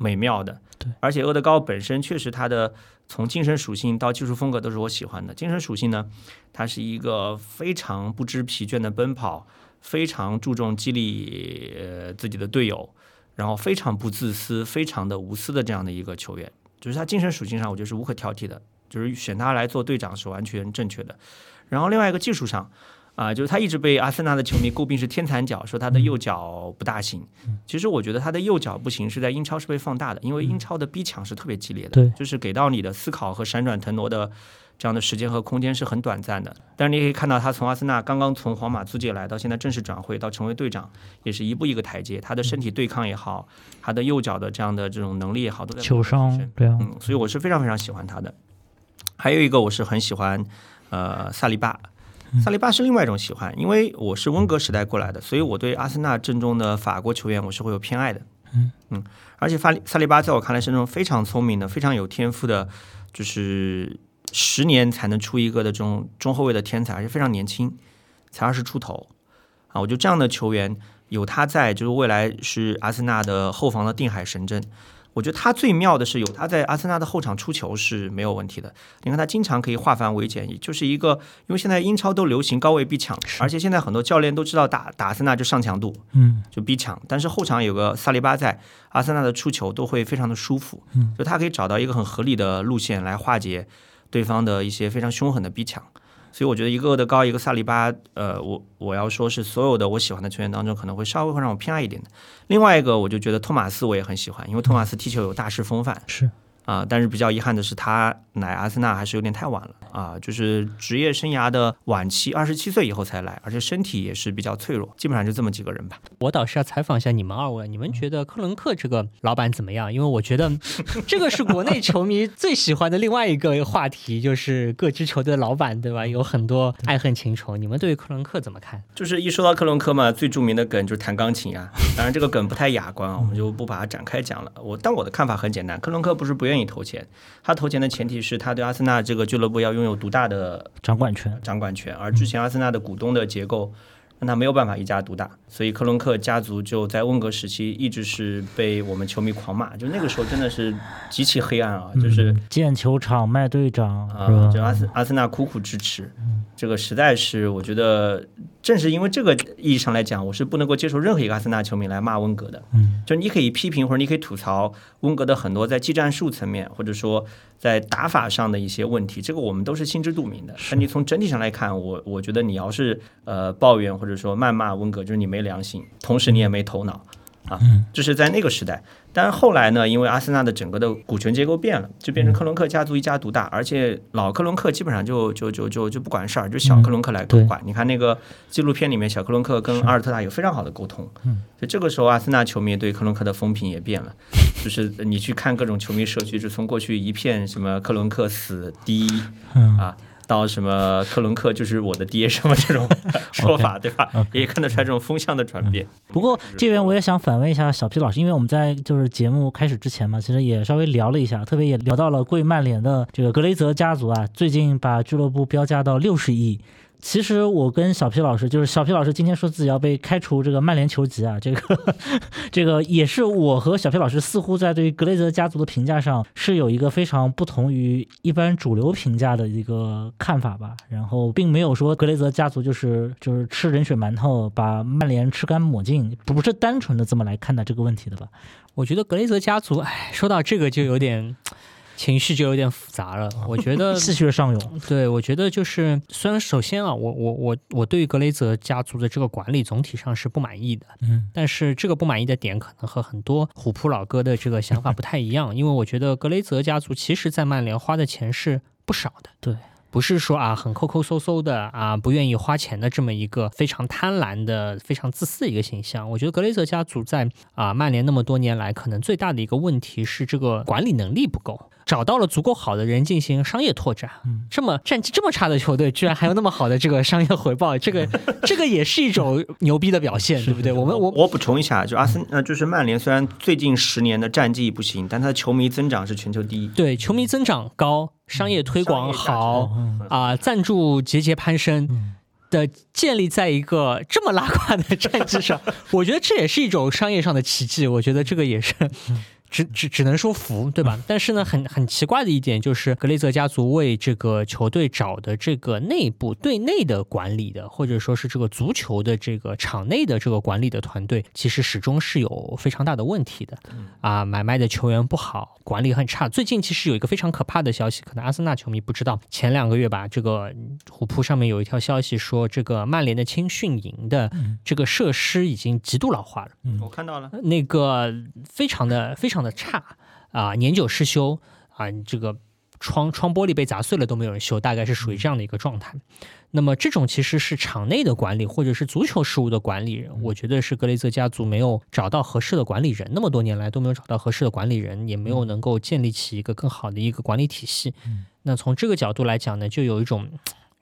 美妙的。对，而且厄德高本身确实他的。从精神属性到技术风格都是我喜欢的。精神属性呢，他是一个非常不知疲倦的奔跑，非常注重激励呃自己的队友，然后非常不自私、非常的无私的这样的一个球员。就是他精神属性上，我觉得是无可挑剔的，就是选他来做队长是完全正确的。然后另外一个技术上。啊，就是他一直被阿森纳的球迷诟病是天残脚，说他的右脚不大行。其实我觉得他的右脚不行是在英超是被放大的，因为英超的逼抢是特别激烈的，对，就是给到你的思考和闪转腾挪的这样的时间和空间是很短暂的。但是你可以看到，他从阿森纳刚刚从皇马租借来到现在正式转会到成为队长，也是一步一个台阶。他的身体对抗也好，他的右脚的这样的这种能力也好，都在球商对啊，嗯，所以我是非常非常喜欢他的。还有一个我是很喜欢，呃，萨利巴。萨利巴是另外一种喜欢，因为我是温格时代过来的，所以我对阿森纳阵中的法国球员我是会有偏爱的。嗯嗯，而且萨利萨利巴在我看来是那种非常聪明的、非常有天赋的，就是十年才能出一个的这种中后卫的天才，而且非常年轻。才二十出头啊，我觉得这样的球员有他在，就是未来是阿森纳的后防的定海神针。我觉得他最妙的是有他在阿森纳的后场出球是没有问题的。你看他经常可以化繁为简，就是一个因为现在英超都流行高位逼抢，而且现在很多教练都知道打打阿森纳就上强度，嗯，就逼抢。但是后场有个萨利巴在，阿森纳的出球都会非常的舒服，嗯，就他可以找到一个很合理的路线来化解对方的一些非常凶狠的逼抢。所以我觉得一个的高一个萨利巴，呃，我我要说是所有的我喜欢的球员当中，可能会稍微会让我偏爱一点的。另外一个，我就觉得托马斯我也很喜欢，因为托马斯踢球有大师风范。是。啊，但是比较遗憾的是，他来阿森纳还是有点太晚了啊，就是职业生涯的晚期，二十七岁以后才来，而且身体也是比较脆弱，基本上就这么几个人吧。我倒是要采访一下你们二位，你们觉得克伦克这个老板怎么样？因为我觉得这个是国内球迷最喜欢的另外一个话题，就是各支球队的老板，对吧？有很多爱恨情仇。你们对克伦克怎么看？就是一说到克伦克嘛，最著名的梗就是弹钢琴啊，当然这个梗不太雅观啊，我们就不把它展开讲了。我但我的看法很简单，克伦克不是不愿意。投钱，他投钱的前提是他对阿森纳这个俱乐部要拥有独大的掌管权，掌管权。而之前阿森纳的股东的结构让他没有办法一家独大，所以克伦克家族就在温格时期一直是被我们球迷狂骂，就那个时候真的是极其黑暗啊，就是建球场卖队长啊，就阿森阿森纳苦苦支持，这个实在是我觉得。正是因为这个意义上来讲，我是不能够接受任何一个阿森纳球迷来骂温格的。嗯，就你可以批评或者你可以吐槽温格的很多在技战术层面或者说在打法上的一些问题，这个我们都是心知肚明的。但你从整体上来看，我我觉得你要是呃抱怨或者说谩骂温格，就是你没良心，同时你也没头脑。啊，这是在那个时代，但是后来呢，因为阿森纳的整个的股权结构变了，就变成克伦克家族一家独大，而且老克伦克基本上就就就就就不管事儿，就小克伦克来管。你看那个纪录片里面，小克伦克跟阿尔特塔有非常好的沟通。嗯，就这个时候，阿森纳球迷对克伦克的风评也变了，就是你去看各种球迷社区，就从过去一片什么克伦克死第一啊。到什么克伦克就是我的爹什么这种 说法，对吧？也看得出来这种风向的转变。不过这边我也想反问一下小皮老师，因为我们在就是节目开始之前嘛，其实也稍微聊了一下，特别也聊到了贵曼联的这个格雷泽家族啊，最近把俱乐部标价到六十亿。其实我跟小皮老师，就是小皮老师今天说自己要被开除这个曼联球籍啊，这个这个也是我和小皮老师似乎在对于格雷泽家族的评价上是有一个非常不同于一般主流评价的一个看法吧。然后并没有说格雷泽家族就是就是吃人血馒头把曼联吃干抹净，不是单纯的这么来看待这个问题的吧？我觉得格雷泽家族，哎，说到这个就有点。情绪就有点复杂了，我觉得 气血上涌。对，我觉得就是虽然首先啊，我我我我对于格雷泽家族的这个管理总体上是不满意的，嗯，但是这个不满意的点可能和很多虎扑老哥的这个想法不太一样，因为我觉得格雷泽家族其实在曼联花的钱是不少的，对。不是说啊很抠抠搜搜的啊不愿意花钱的这么一个非常贪婪的非常自私的一个形象。我觉得格雷泽家族在啊曼联那么多年来，可能最大的一个问题是这个管理能力不够，找到了足够好的人进行商业拓展。这么战绩这么差的球队，居然还有那么好的这个商业回报，这个 这个也是一种牛逼的表现，对不对？我们我我补充一下，就阿森呃就是曼联虽然最近十年的战绩不行，但他的球迷增长是全球第一。对，球迷增长高。商业推广好啊，赞助节节攀升的建立在一个这么拉胯的战绩上，我觉得这也是一种商业上的奇迹。我觉得这个也是。只只只能说服，对吧？但是呢，很很奇怪的一点就是，格雷泽家族为这个球队找的这个内部对内的管理的，或者说是这个足球的这个场内的这个管理的团队，其实始终是有非常大的问题的。啊，买卖的球员不好，管理很差。最近其实有一个非常可怕的消息，可能阿森纳球迷不知道，前两个月吧，这个虎扑上面有一条消息说，这个曼联的青训营的这个设施已经极度老化了。嗯我看到了，那个非常的非常。的差啊，年久失修啊，这个窗窗玻璃被砸碎了都没有人修，大概是属于这样的一个状态。那么这种其实是场内的管理，或者是足球事务的管理人，我觉得是格雷泽家族没有找到合适的管理人，那么多年来都没有找到合适的管理人，也没有能够建立起一个更好的一个管理体系。那从这个角度来讲呢，就有一种。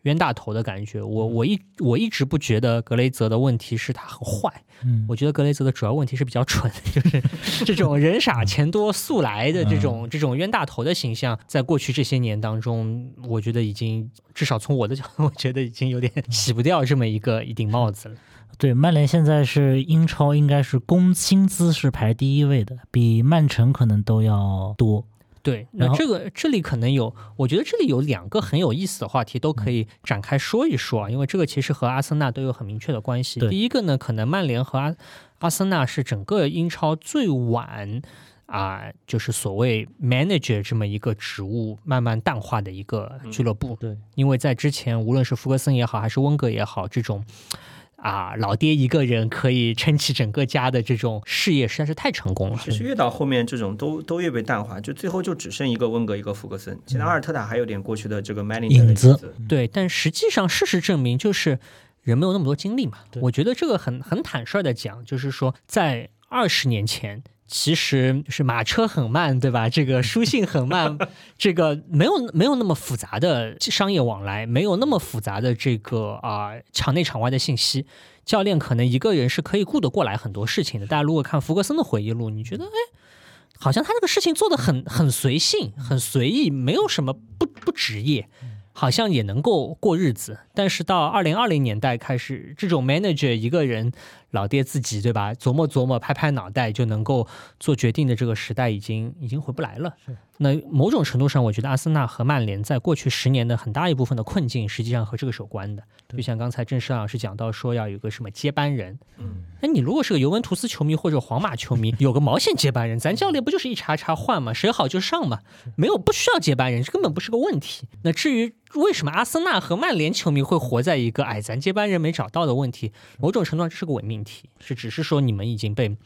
冤大头的感觉。我我一我一直不觉得格雷泽的问题是他很坏，嗯，我觉得格雷泽的主要问题是比较蠢，就是这种人傻钱多速来的这种这种冤大头的形象，在过去这些年当中，我觉得已经至少从我的角度，我觉得已经有点洗不掉这么一个一顶帽子了。对，曼联现在是英超应该是工薪资是排第一位的，比曼城可能都要多。对，那这个这里可能有，我觉得这里有两个很有意思的话题，都可以展开说一说啊，因为这个其实和阿森纳都有很明确的关系。第一个呢，可能曼联和阿阿森纳是整个英超最晚啊，就是所谓 manager 这么一个职务慢慢淡化的一个俱乐部。对，因为在之前，无论是福格森也好，还是温格也好，这种。啊，老爹一个人可以撑起整个家的这种事业实在是太成功了。其实越到后面，这种都都越被淡化，就最后就只剩一个温格，一个福格森。现在阿尔特塔还有点过去的这个 manager 影子。对，但实际上事实证明，就是人没有那么多精力嘛。我觉得这个很很坦率的讲，就是说在二十年前。其实是马车很慢，对吧？这个书信很慢，这个没有没有那么复杂的商业往来，没有那么复杂的这个啊场内场外的信息，教练可能一个人是可以顾得过来很多事情的。大家如果看福格森的回忆录，你觉得哎，好像他这个事情做的很很随性，很随意，没有什么不不职业。好像也能够过日子，但是到二零二零年代开始，这种 manager 一个人老爹自己对吧，琢磨琢磨，拍拍脑袋就能够做决定的这个时代，已经已经回不来了。那某种程度上，我觉得阿森纳和曼联在过去十年的很大一部分的困境，实际上和这个是有关的。就像刚才郑世老师讲到说，要有个什么接班人。嗯，那你如果是个尤文图斯球迷或者皇马球迷，有个毛线接班人？咱教练不就是一茬茬换吗？谁好就上嘛，没有不需要接班人，这根本不是个问题。那至于为什么阿森纳和曼联球迷会活在一个哎，咱接班人没找到的问题，某种程度上这是个伪命题，是只是说你们已经被。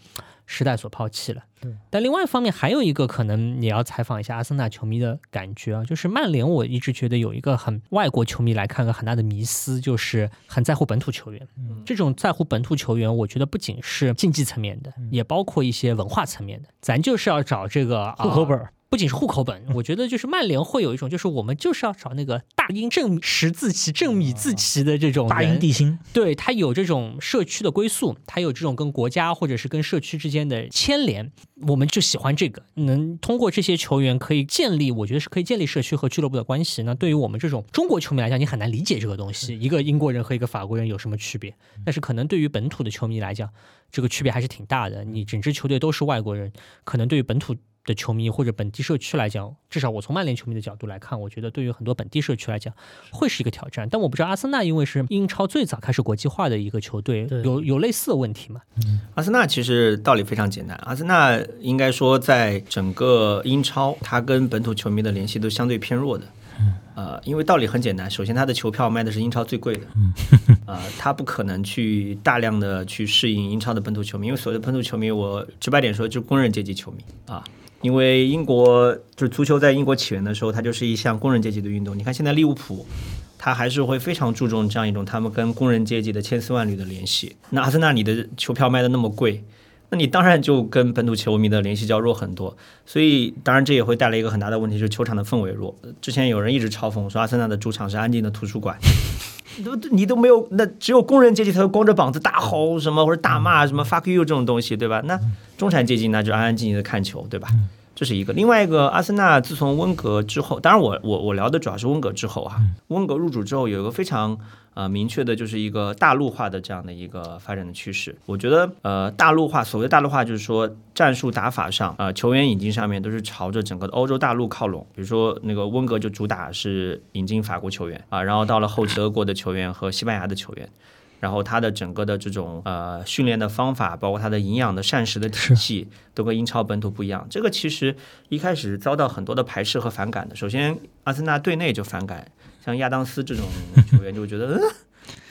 时代所抛弃了，对。但另外一方面，还有一个可能也要采访一下阿森纳球迷的感觉啊，就是曼联，我一直觉得有一个很外国球迷来看个很大的迷思，就是很在乎本土球员。嗯，这种在乎本土球员，我觉得不仅是竞技层面的，也包括一些文化层面的。咱就是要找这个户口本。不仅是户口本，我觉得就是曼联会有一种，就是我们就是要找那个大英正十字旗、正米字旗的这种大英地心，对他有这种社区的归宿，他有这种跟国家或者是跟社区之间的牵连，我们就喜欢这个，能通过这些球员可以建立，我觉得是可以建立社区和俱乐部的关系。那对于我们这种中国球迷来讲，你很难理解这个东西，一个英国人和一个法国人有什么区别？但是可能对于本土的球迷来讲，这个区别还是挺大的。你整支球队都是外国人，可能对于本土。的球迷或者本地社区来讲，至少我从曼联球迷的角度来看，我觉得对于很多本地社区来讲，会是一个挑战。但我不知道阿森纳因为是英超最早开始国际化的一个球队，有有类似的问题吗？阿森纳其实道理非常简单，阿森纳应该说在整个英超，它跟本土球迷的联系都相对偏弱的。呃，因为道理很简单，首先他的球票卖的是英超最贵的，呃，他不可能去大量的去适应英超的本土球迷，因为所谓的本土球迷，我直白点说就是工人阶级球迷啊。因为英国就是足球在英国起源的时候，它就是一项工人阶级的运动。你看现在利物浦，他还是会非常注重这样一种他们跟工人阶级的千丝万缕的联系。那阿森纳你的球票卖的那么贵，那你当然就跟本土球迷的联系就要弱很多。所以当然这也会带来一个很大的问题，就是球场的氛围弱。之前有人一直嘲讽说阿森纳的主场是安静的图书馆，都你都没有，那只有工人阶级才会光着膀子大吼什么或者大骂什么 fuck you 这种东西，对吧？那中产阶级那就安安静静的看球，对吧？这是一个。另外一个，阿森纳自从温格之后，当然我我我聊的主要是温格之后啊。温格入主之后，有一个非常呃明确的，就是一个大陆化的这样的一个发展的趋势。我觉得呃大陆化，所谓大陆化就是说战术打法上啊，球员引进上面都是朝着整个欧洲大陆靠拢。比如说那个温格就主打是引进法国球员啊，然后到了后德国的球员和西班牙的球员。然后他的整个的这种呃训练的方法，包括他的营养的膳食的体系，都跟英超本土不一样。这个其实一开始遭到很多的排斥和反感的。首先，阿森纳队内就反感，像亚当斯这种球员就会觉得，嗯，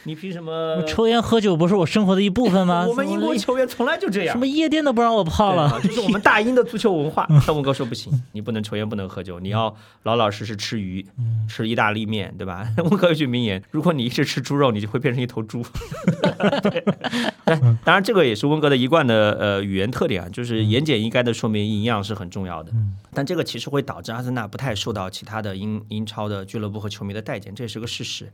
你凭什么抽烟喝酒不是我生活的一部分吗？我们英国球员从来就这样，什么夜店都不让我泡了，这是我们大英的足球文化。但温哥说不行，你不能抽烟，不能喝酒，你要老老实实吃鱼，吃意大利面，对吧？温哥有句名言：如果你一直吃猪肉，你就会变成一头猪。当然，这个也是温哥的一贯的呃语言特点啊，就是言简意赅的说明营养是很重要的。但这个其实会导致阿森纳不太受到其他的英英超的俱乐部和球迷的待见，这也是个事实。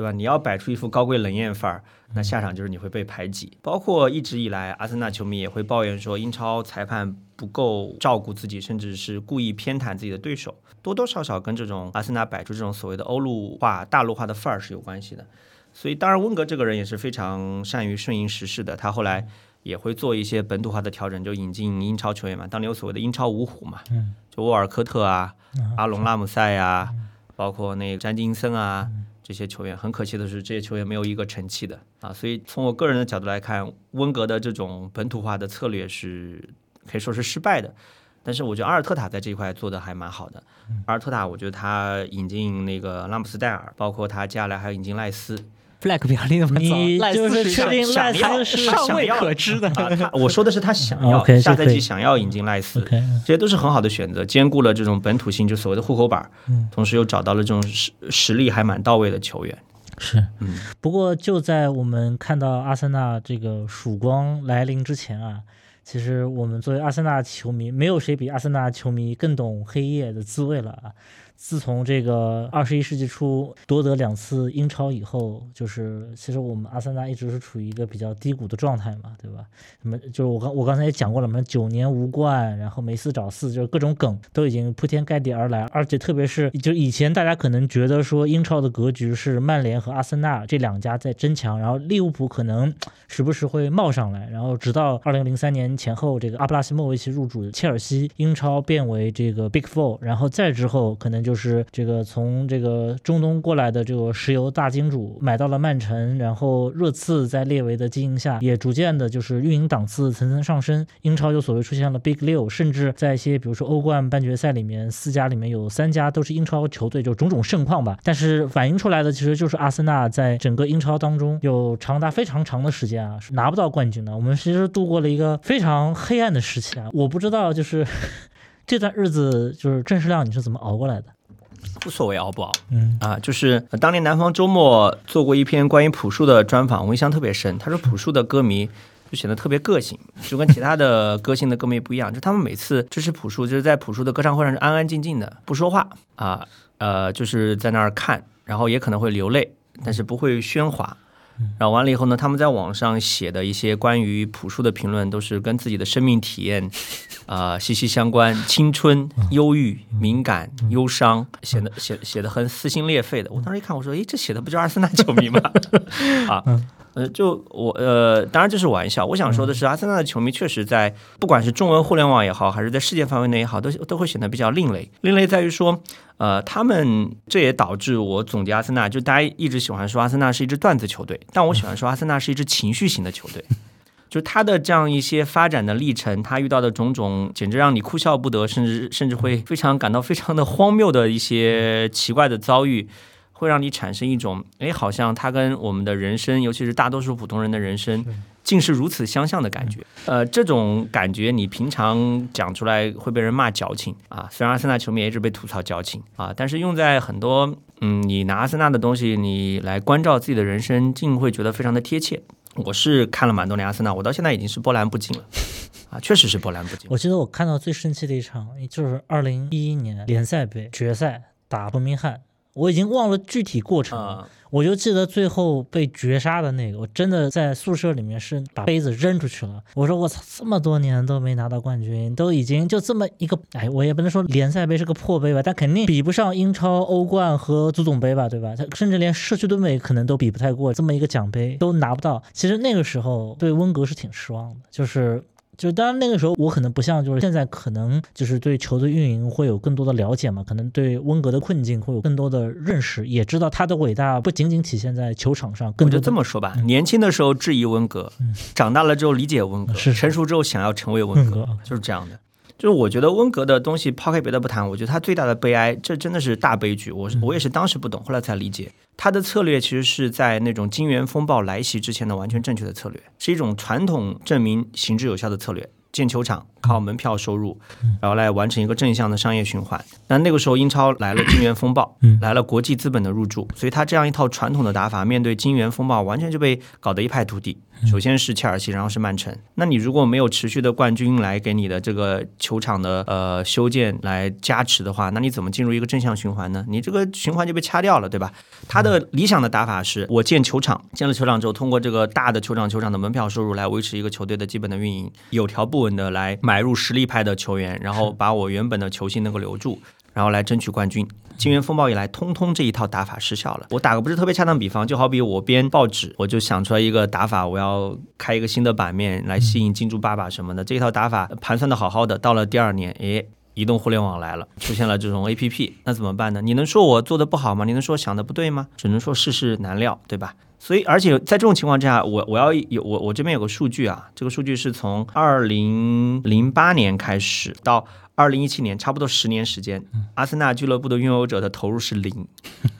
对吧？你要摆出一副高贵冷艳范儿，那下场就是你会被排挤。包括一直以来，阿森纳球迷也会抱怨说，英超裁判不够照顾自己，甚至是故意偏袒自己的对手，多多少少跟这种阿森纳摆出这种所谓的欧陆化、大陆化的范儿是有关系的。所以，当然温格这个人也是非常善于顺应时势的，他后来也会做一些本土化的调整，就引进英超球员嘛。当年有所谓的英超五虎嘛，就沃尔科特啊、阿隆拉姆塞啊，包括那个詹金森啊。这些球员很可惜的是，这些球员没有一个成器的啊，所以从我个人的角度来看，温格的这种本土化的策略是可以说是失败的。但是我觉得阿尔特塔在这一块做的还蛮好的。阿尔特塔，我觉得他引进那个拉姆斯戴尔，包括他接下来还有引进赖斯。Flag 表立那么早，你就是确定赖斯是尚未可知的。我说的是他想要下赛季想要引进赖斯，这些都是很好的选择，兼顾了这种本土性，就所谓的户口板，同时又找到了这种实实力还蛮到位的球员。是，嗯。不过就在我们看到阿森纳这个曙光来临之前啊，其实我们作为阿森纳球迷，没有谁比阿森纳球迷更懂黑夜的滋味了啊。自从这个二十一世纪初夺得两次英超以后，就是其实我们阿森纳一直是处于一个比较低谷的状态嘛，对吧？什么就是我刚我刚才也讲过了嘛，九年无冠，然后没四找四，就是各种梗都已经铺天盖地而来，而且特别是就以前大家可能觉得说英超的格局是曼联和阿森纳这两家在争强，然后利物浦可能时不时会冒上来，然后直到二零零三年前后，这个阿布拉西莫维奇入主切尔西，英超变为这个 Big Four，然后再之后可能就。就是这个从这个中东过来的这个石油大金主买到了曼城，然后热刺在列维的经营下也逐渐的就是运营档次层层上升，英超就所谓出现了 Big 六，甚至在一些比如说欧冠半决赛里面，四家里面有三家都是英超球队，就种种盛况吧。但是反映出来的其实就是阿森纳在整个英超当中有长达非常长的时间啊是拿不到冠军的。我们其实度过了一个非常黑暗的时期啊，我不知道就是 这段日子就是郑世亮你是怎么熬过来的？无所谓熬不熬，嗯啊，就是当年南方周末做过一篇关于朴树的专访，我印象特别深。他说朴树的歌迷就显得特别个性，就跟其他的歌星的歌迷不一样，就他们每次支持朴树，就是在朴树的歌唱会上是安安静静的，不说话啊，呃，就是在那儿看，然后也可能会流泪，但是不会喧哗。然后完了以后呢，他们在网上写的一些关于朴树的评论，都是跟自己的生命体验啊息息相关，青春、忧郁、敏感、忧伤，写的写写的很撕心裂肺的。我当时一看，我说，诶，这写的不就阿森纳球迷吗？啊。呃，就我呃，当然这是玩笑。我想说的是，阿森纳的球迷确实在不管是中文互联网也好，还是在世界范围内也好，都都会显得比较另类。另类在于说，呃，他们这也导致我总结阿森纳，就大家一直喜欢说阿森纳是一支段子球队，但我喜欢说阿森纳是一支情绪型的球队。就他的这样一些发展的历程，他遇到的种种，简直让你哭笑不得，甚至甚至会非常感到非常的荒谬的一些奇怪的遭遇。会让你产生一种，哎，好像他跟我们的人生，尤其是大多数普通人的人生，竟是如此相像的感觉。呃，这种感觉你平常讲出来会被人骂矫情啊。虽然阿森纳球迷也一直被吐槽矫情啊，但是用在很多，嗯，你拿阿森纳的东西，你来关照自己的人生，竟会觉得非常的贴切。我是看了蛮多年阿森纳，我到现在已经是波澜不惊了啊，确实是波澜不惊。我记得我看到最生气的一场，就是二零一一年联赛杯决赛打伯明翰。我已经忘了具体过程了，我就记得最后被绝杀的那个，我真的在宿舍里面是把杯子扔出去了。我说我操，这么多年都没拿到冠军，都已经就这么一个，哎，我也不能说联赛杯是个破杯吧，但肯定比不上英超、欧冠和足总杯吧，对吧？他甚至连社区盾杯可能都比不太过，这么一个奖杯都拿不到。其实那个时候对温格是挺失望的，就是。就当然那个时候我可能不像就是现在可能就是对球队运营会有更多的了解嘛，可能对温格的困境会有更多的认识，也知道他的伟大不仅仅体现在球场上。我就这么说吧，年轻的时候质疑温格，长大了之后理解温格，成熟之后想要成为温格，就是这样的。就是我觉得温格的东西抛开别的不谈，我觉得他最大的悲哀，这真的是大悲剧。我我也是当时不懂，后来才理解，他的策略其实是在那种金元风暴来袭之前的完全正确的策略，是一种传统证明行之有效的策略。建球场靠门票收入，然后来完成一个正向的商业循环。那那个时候英超来了金元风暴，来了国际资本的入驻，所以他这样一套传统的打法，面对金元风暴，完全就被搞得一败涂地。首先是切尔西，然后是曼城。那你如果没有持续的冠军来给你的这个球场的呃修建来加持的话，那你怎么进入一个正向循环呢？你这个循环就被掐掉了，对吧？他的理想的打法是我建球场，建了球场之后，通过这个大的球场球场的门票收入来维持一个球队的基本的运营，有条不紊的来买入实力派的球员，然后把我原本的球星能够留住。然后来争取冠军。金元风暴以来，通通这一套打法失效了。我打个不是特别恰当比方，就好比我编报纸，我就想出来一个打法，我要开一个新的版面来吸引金主爸爸什么的。这一套打法盘算的好好的，到了第二年，诶，移动互联网来了，出现了这种 A P P，那怎么办呢？你能说我做的不好吗？你能说想的不对吗？只能说世事难料，对吧？所以，而且在这种情况之下，我我要有我我这边有个数据啊，这个数据是从二零零八年开始到。二零一七年，差不多十年时间，阿森纳俱乐部的拥有者的投入是零，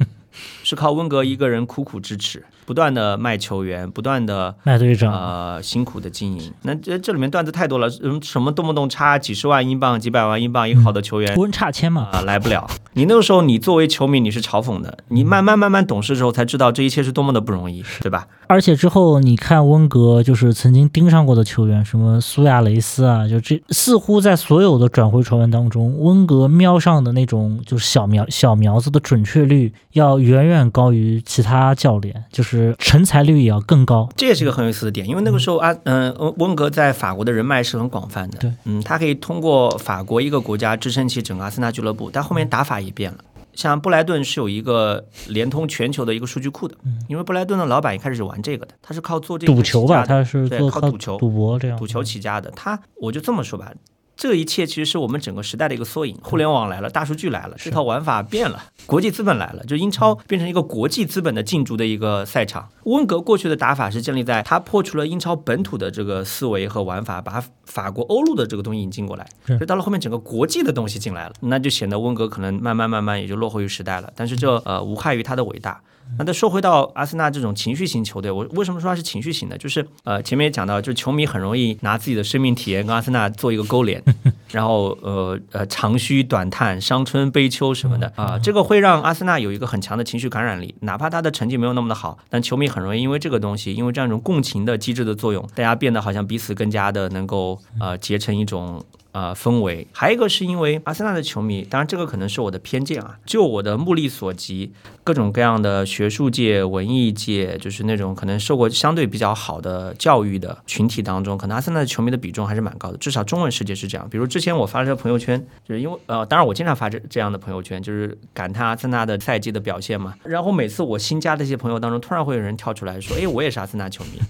是靠温格一个人苦苦支持。不断的卖球员，不断的卖队长，呃，辛苦的经营。那这这里面段子太多了，嗯，什么动不动差几十万英镑、几百万英镑一个好的球员，温差签嘛，啊，来不了。你那个时候，你作为球迷，你是嘲讽的。你慢慢慢慢懂事之后，才知道这一切是多么的不容易，对吧？而且之后你看温格，就是曾经盯上过的球员，什么苏亚雷斯啊，就这似乎在所有的转会传闻当中，温格瞄上的那种就是小苗小苗子的准确率要远远高于其他教练，就是成才率。也要更高，这也是一个很有意思的点，因为那个时候啊，嗯，温格在法国的人脉是很广泛的，对，嗯，他可以通过法国一个国家支撑起整个阿森纳俱乐部，但后面打法也变了。像布莱顿是有一个联通全球的一个数据库的，因为布莱顿的老板一开始是玩这个的，他是靠做这个赌球吧，他是做靠赌球、赌博这样赌球起家的。他我就这么说吧。这一切其实是我们整个时代的一个缩影。互联网来了，大数据来了，这套玩法变了，国际资本来了，就英超变成一个国际资本的竞逐的一个赛场。温格过去的打法是建立在他破除了英超本土的这个思维和玩法，把法国欧陆的这个东西引进过来。所以到了后面，整个国际的东西进来了，那就显得温格可能慢慢慢慢也就落后于时代了。但是这呃无害于他的伟大。那再说回到阿森纳这种情绪型球队，我为什么说它是情绪型的？就是呃前面也讲到，就是球迷很容易拿自己的生命体验跟阿森纳做一个勾连，然后呃呃长吁短叹、伤春悲秋什么的啊，这个会让阿森纳有一个很强的情绪感染力。哪怕他的成绩没有那么的好，但球迷很容易因为这个东西，因为这样一种共情的机制的作用，大家变得好像彼此更加的能够呃结成一种。呃，氛围，还有一个是因为阿森纳的球迷，当然这个可能是我的偏见啊。就我的目力所及，各种各样的学术界、文艺界，就是那种可能受过相对比较好的教育的群体当中，可能阿森纳的球迷的比重还是蛮高的。至少中文世界是这样。比如之前我发了个朋友圈，就是因为呃，当然我经常发这这样的朋友圈，就是感叹阿森纳的赛季的表现嘛。然后每次我新加的一些朋友当中，突然会有人跳出来说：“哎，我也是阿森纳球迷。”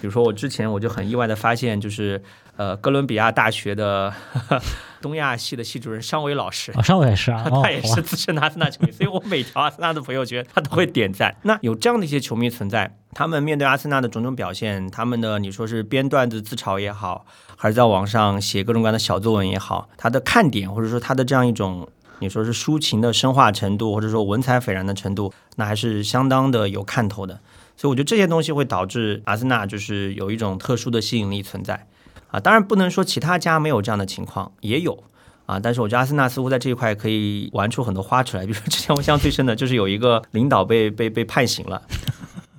比如说我之前我就很意外的发现，就是呃哥伦比亚大学的 东亚系的系主任商伟老师，商伟也是啊，他也是资深阿森纳球迷，所以我每条阿森纳的朋友圈他都会点赞。那有这样的一些球迷存在，他们面对阿森纳的种种表现，他们的你说是编段子自嘲也好，还是在网上写各种各样的小作文也好，他的看点或者说他的这样一种你说是抒情的深化程度，或者说文采斐然的程度，那还是相当的有看头的。所以我觉得这些东西会导致阿森纳就是有一种特殊的吸引力存在，啊，当然不能说其他家没有这样的情况，也有啊，但是我觉得阿森纳似乎在这一块可以玩出很多花出来。比如说之前我印象最深的就是有一个领导被被被判刑了，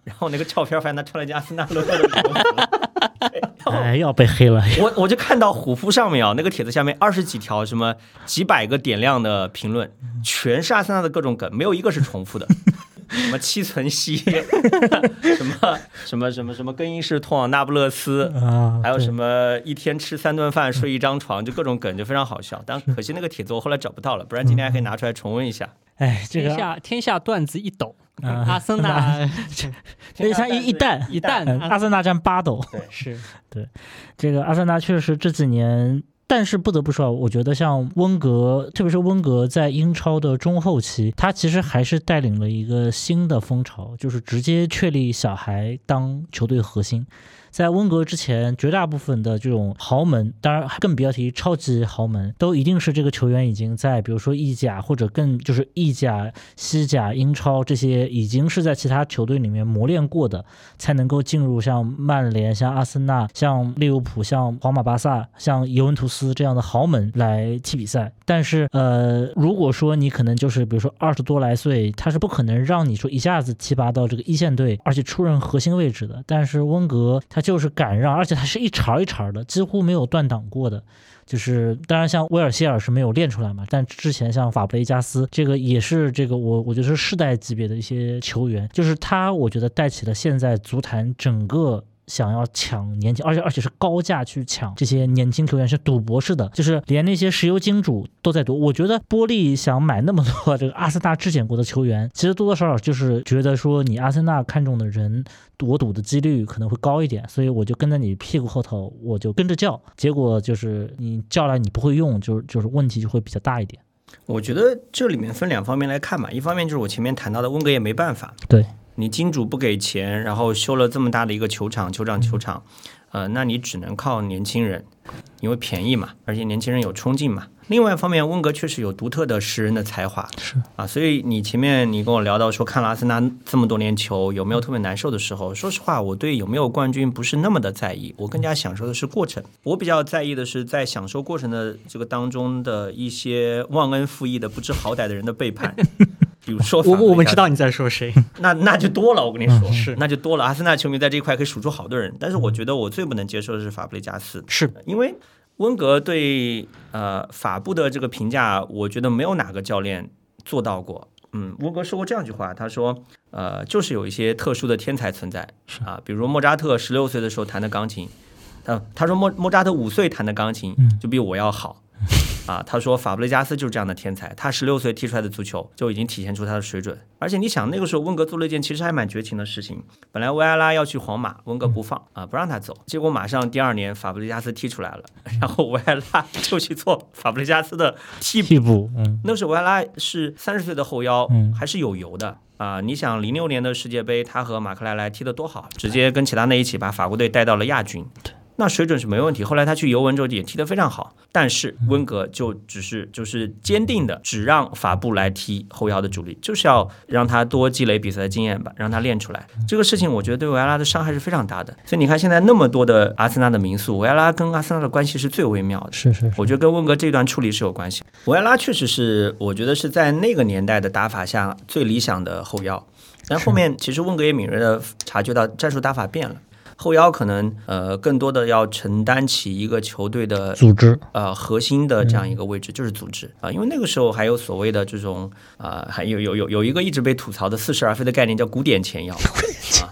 然后那个照片发现他穿了件阿森纳 logo 的哎，要被黑了。我我就看到虎扑上面啊，那个帖子下面二十几条什么几百个点亮的评论，全是阿森纳的各种梗，没有一个是重复的。什么七存息，什么什么什么什么更衣室通往那不勒斯啊，还有什么一天吃三顿饭睡一张床，就各种梗就非常好笑。但可惜那个帖子我后来找不到了，不然今天还可以拿出来重温一下。哎，这个天下天下段子一抖，阿森纳 天下一一旦一旦，阿森纳占八斗。对，是对这个阿森纳确实这几年。但是不得不说，我觉得像温格，特别是温格在英超的中后期，他其实还是带领了一个新的风潮，就是直接确立小孩当球队核心。在温格之前，绝大部分的这种豪门，当然更不要提超级豪门，都一定是这个球员已经在，比如说意甲或者更就是意甲、西甲、英超这些已经是在其他球队里面磨练过的，才能够进入像曼联、像阿森纳、像利物浦、像皇马、巴萨、像尤文图斯这样的豪门来踢比赛。但是，呃，如果说你可能就是比如说二十多来岁，他是不可能让你说一下子提拔到这个一线队，而且出任核心位置的。但是温格他就是敢让，而且他是一茬一茬的，几乎没有断档过的。就是当然像威尔希尔是没有练出来嘛，但之前像法布雷加斯这个也是这个我我觉得是世代级别的一些球员，就是他我觉得带起了现在足坛整个。想要抢年轻，而且而且是高价去抢这些年轻球员，是赌博式的，就是连那些石油金主都在赌。我觉得波利想买那么多这个阿森纳质检过的球员，其实多多少少就是觉得说你阿森纳看中的人，我赌的几率可能会高一点，所以我就跟在你屁股后头，我就跟着叫。结果就是你叫来你不会用，就是就是问题就会比较大一点。我觉得这里面分两方面来看吧，一方面就是我前面谈到的温格也没办法，对。你金主不给钱，然后修了这么大的一个球场，球场球场，呃，那你只能靠年轻人，因为便宜嘛，而且年轻人有冲劲嘛。另外一方面，温格确实有独特的识人的才华，是啊，所以你前面你跟我聊到说看了阿森纳这么多年球，有没有特别难受的时候？说实话，我对有没有冠军不是那么的在意，我更加享受的是过程。我比较在意的是在享受过程的这个当中的一些忘恩负义的不知好歹的人的背叛。比如说，我我们知道你在说谁，那那就多了。我跟你说，是那就多了。阿森纳球迷在这一块可以数出好多人，但是我觉得我最不能接受的是法布雷加斯，是因为温格对呃法布的这个评价，我觉得没有哪个教练做到过。嗯，温格说过这样一句话，他说，呃，就是有一些特殊的天才存在啊，比如莫扎特十六岁的时候弹的钢琴，他他说莫莫扎特五岁弹的钢琴就比我要好。啊，他说法布雷加斯就是这样的天才，他十六岁踢出来的足球就已经体现出他的水准。而且你想，那个时候温格做了一件其实还蛮绝情的事情，本来维埃拉要去皇马，温格不放啊，不让他走，结果马上第二年法布雷加斯踢出来了，然后维埃拉 就去做法布雷加斯的替替补。嗯，那时候维埃拉是三十岁的后腰，嗯还是有油的啊。你想零六年的世界杯，他和马克莱莱踢得多好，直接跟齐达内一起把法国队带到了亚军。那水准是没问题。后来他去尤文之后也踢得非常好，但是温格就只是就是坚定的只让法布来踢后腰的主力，就是要让他多积累比赛的经验吧，让他练出来。这个事情我觉得对维埃拉的伤害是非常大的。所以你看现在那么多的阿森纳的民宿，维埃拉跟阿森纳的关系是最微妙的。是是，我觉得跟温格这段处理是有关系。维埃拉确实是我觉得是在那个年代的打法下最理想的后腰，但后面其实温格也敏锐的察觉到战术打法变了。后腰可能呃更多的要承担起一个球队的组织。呃核心的这样一个位置，就是组织。啊，因为那个时候还有所谓的这种啊，还有有有有一个一直被吐槽的似是而非的概念叫古典前腰。啊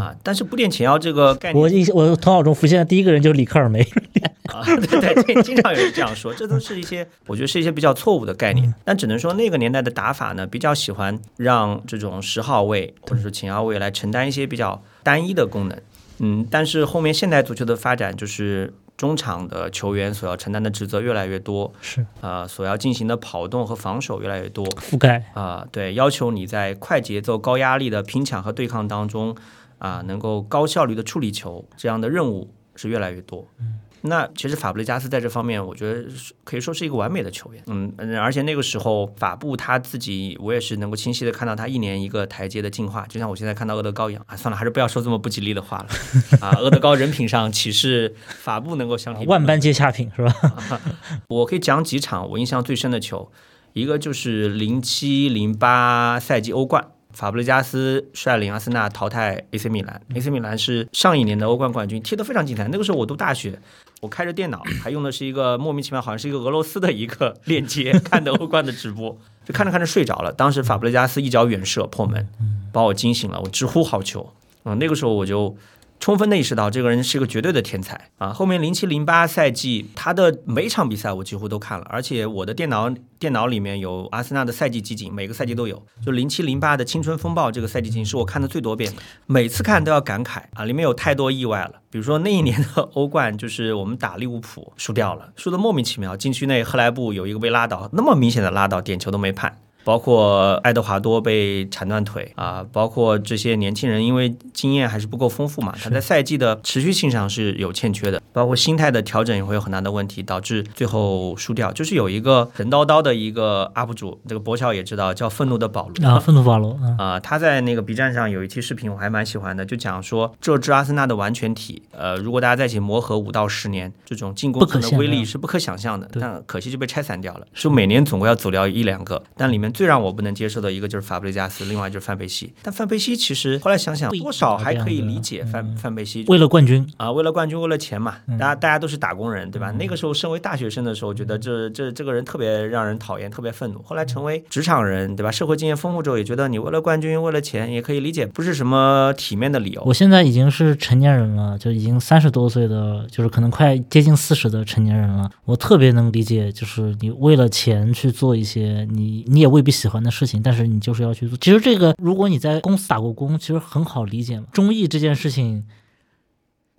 啊，但是古典前腰这个概念，我印我头脑中浮现的第一个人就是里克尔梅。啊，对对，经常有人这样说，这都是一些我觉得是一些比较错误的概念，但只能说那个年代的打法呢，比较喜欢让这种十号位或者说前腰位来承担一些比较单一的功能。嗯，但是后面现代足球的发展，就是中场的球员所要承担的职责越来越多，是啊，所要进行的跑动和防守越来越多，覆盖啊，对，要求你在快节奏、高压力的拼抢和对抗当中，啊，能够高效率的处理球，这样的任务是越来越多。嗯。那其实法布雷加斯在这方面，我觉得可以说是一个完美的球员。嗯，而且那个时候法布他自己，我也是能够清晰的看到他一年一个台阶的进化，就像我现在看到厄德高一样啊。算了，还是不要说这么不吉利的话了 啊。厄德高人品上岂是法布能够相提？万般皆下品是吧？我可以讲几场我印象最深的球，一个就是零七零八赛季欧冠。法布雷加斯率领阿森纳淘汰 AC 米兰，AC 米兰是上一年的欧冠冠军，踢得非常精彩。那个时候我读大学，我开着电脑，还用的是一个莫名其妙，好像是一个俄罗斯的一个链接看的欧冠的直播，就看着看着睡着了。当时法布雷加斯一脚远射破门，把我惊醒了，我直呼好球嗯！那个时候我就。充分的意识到这个人是个绝对的天才啊！后面零七零八赛季，他的每场比赛我几乎都看了，而且我的电脑电脑里面有阿森纳的赛季集锦，每个赛季都有。就零七零八的青春风暴这个赛季集锦是我看的最多遍的，每次看都要感慨啊！里面有太多意外了，比如说那一年的欧冠，就是我们打利物浦输掉了，输的莫名其妙，禁区内赫莱布有一个被拉倒，那么明显的拉倒，点球都没判。包括爱德华多被铲断腿啊，包括这些年轻人因为经验还是不够丰富嘛，他在赛季的持续性上是有欠缺的，包括心态的调整也会有很大的问题，导致最后输掉。就是有一个神叨叨的一个 UP 主，这个博乔也知道，叫愤怒的保罗啊，愤怒保罗啊，他在那个 B 站上有一期视频，我还蛮喜欢的，就讲说这支阿森纳的完全体，呃，如果大家在一起磨合五到十年，这种进攻层的威力是不可想象的，但可惜就被拆散掉了。就每年总归要走掉一两个，但里面最让我不能接受的一个就是法布雷加斯，另外就是范佩西。但范佩西其实后来想想，多少还可以理解范范佩西，为了冠军啊，为了冠军，为了钱嘛，大家大家都是打工人，对吧？那个时候身为大学生的时候，觉得这这这个人特别让人讨厌，特别愤怒。后来成为职场人，对吧？社会经验丰富之后，也觉得你为了冠军，为了钱，也可以理解，不是什么体面的理由。我现在已经是成年人了，就已经三十多岁的，就是可能快接近四十的成年人了。我特别能理解，就是你为了钱去做一些你你也未不喜欢的事情，但是你就是要去做。其实这个，如果你在公司打过工，其实很好理解嘛。中意这件事情。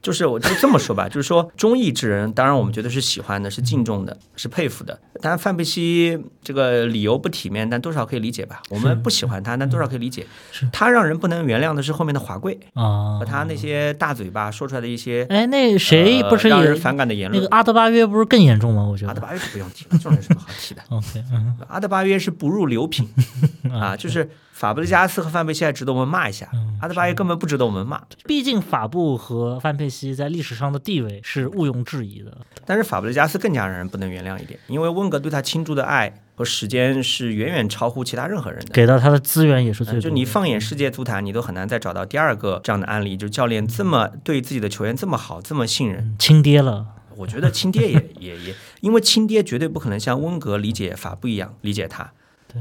就是我就这么说吧，就是说忠义之人，当然我们觉得是喜欢的，是敬重的，是佩服的。当然范佩西这个理由不体面，但多少可以理解吧。我们不喜欢他，但多少可以理解。他让人不能原谅的是后面的华贵啊，和他那些大嘴巴说出来的一些，哎，那谁不是让人反感的言论？那个阿德巴约不是更严重吗？我觉得阿德巴约是不用提了，这种有什么好提的？OK，阿德巴约是不入流品 啊，就是。法布雷加斯和范佩西还值得我们骂一下，阿德巴约根本不值得我们骂。毕竟法布和范佩西在历史上的地位是毋庸置疑的。但是法布雷加斯更加让人不能原谅一点，因为温格对他倾注的爱和时间是远远超乎其他任何人的，给到他的资源也是最多。就你放眼世界足坛，你都很难再找到第二个这样的案例，就是教练这么对自己的球员这么好，这么信任，亲爹了。我觉得亲爹也也也，因为亲爹绝对不可能像温格理解法布一样理解他。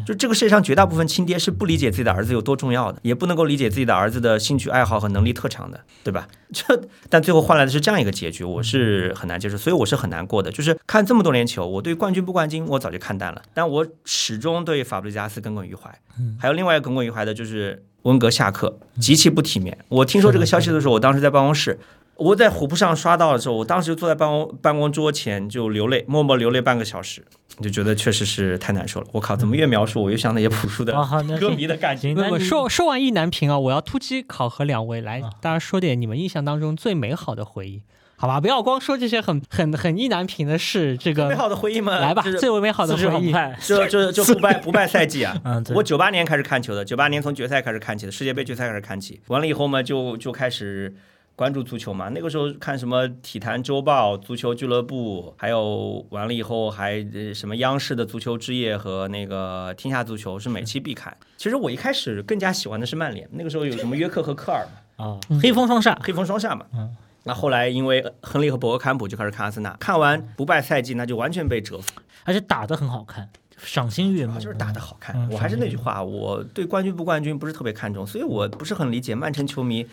就这个世界上绝大部分亲爹是不理解自己的儿子有多重要的，也不能够理解自己的儿子的兴趣爱好和能力特长的，对吧？这但最后换来的是这样一个结局，我是很难接受，所以我是很难过的。就是看这么多年球，我对冠军不冠军我早就看淡了，但我始终对法布雷加斯耿耿于怀。还有另外一个耿耿于怀的就是温格下课极其不体面。我听说这个消息的时候，我当时在办公室。我在虎扑上刷到的时候，我当时就坐在办公办公桌前就流泪，默默流泪半个小时，就觉得确实是太难受了。我靠，怎么越描述我越像那些朴素的歌迷的感情？说说完意难平啊，我要突击考核两位，来，大家说点你们印象当中最美好的回忆，好吧？不要光说这些很很很意难平的事。这个美好的回忆嘛，来吧，最为美好的回忆，就就就不败不败赛季啊！嗯我九八年开始看球的，九八年从决赛开始看起的，世界杯决赛开始看起，完了以后嘛，就就开始。关注足球嘛？那个时候看什么《体坛周报》、足球俱乐部，还有完了以后还什么央视的足球之夜和那个天下足球是每期必看。其实我一开始更加喜欢的是曼联，那个时候有什么约克和科尔嘛，啊，黑风双煞，黑风双煞嘛。嗯。那后来因为亨利和博格坎普就开始看阿森纳，看完不败赛季，那就完全被折服，而且打得很好看，赏心悦目，就是打得好看。我还是那句话，我对冠军不冠军不是特别看重，所以我不是很理解曼城球迷。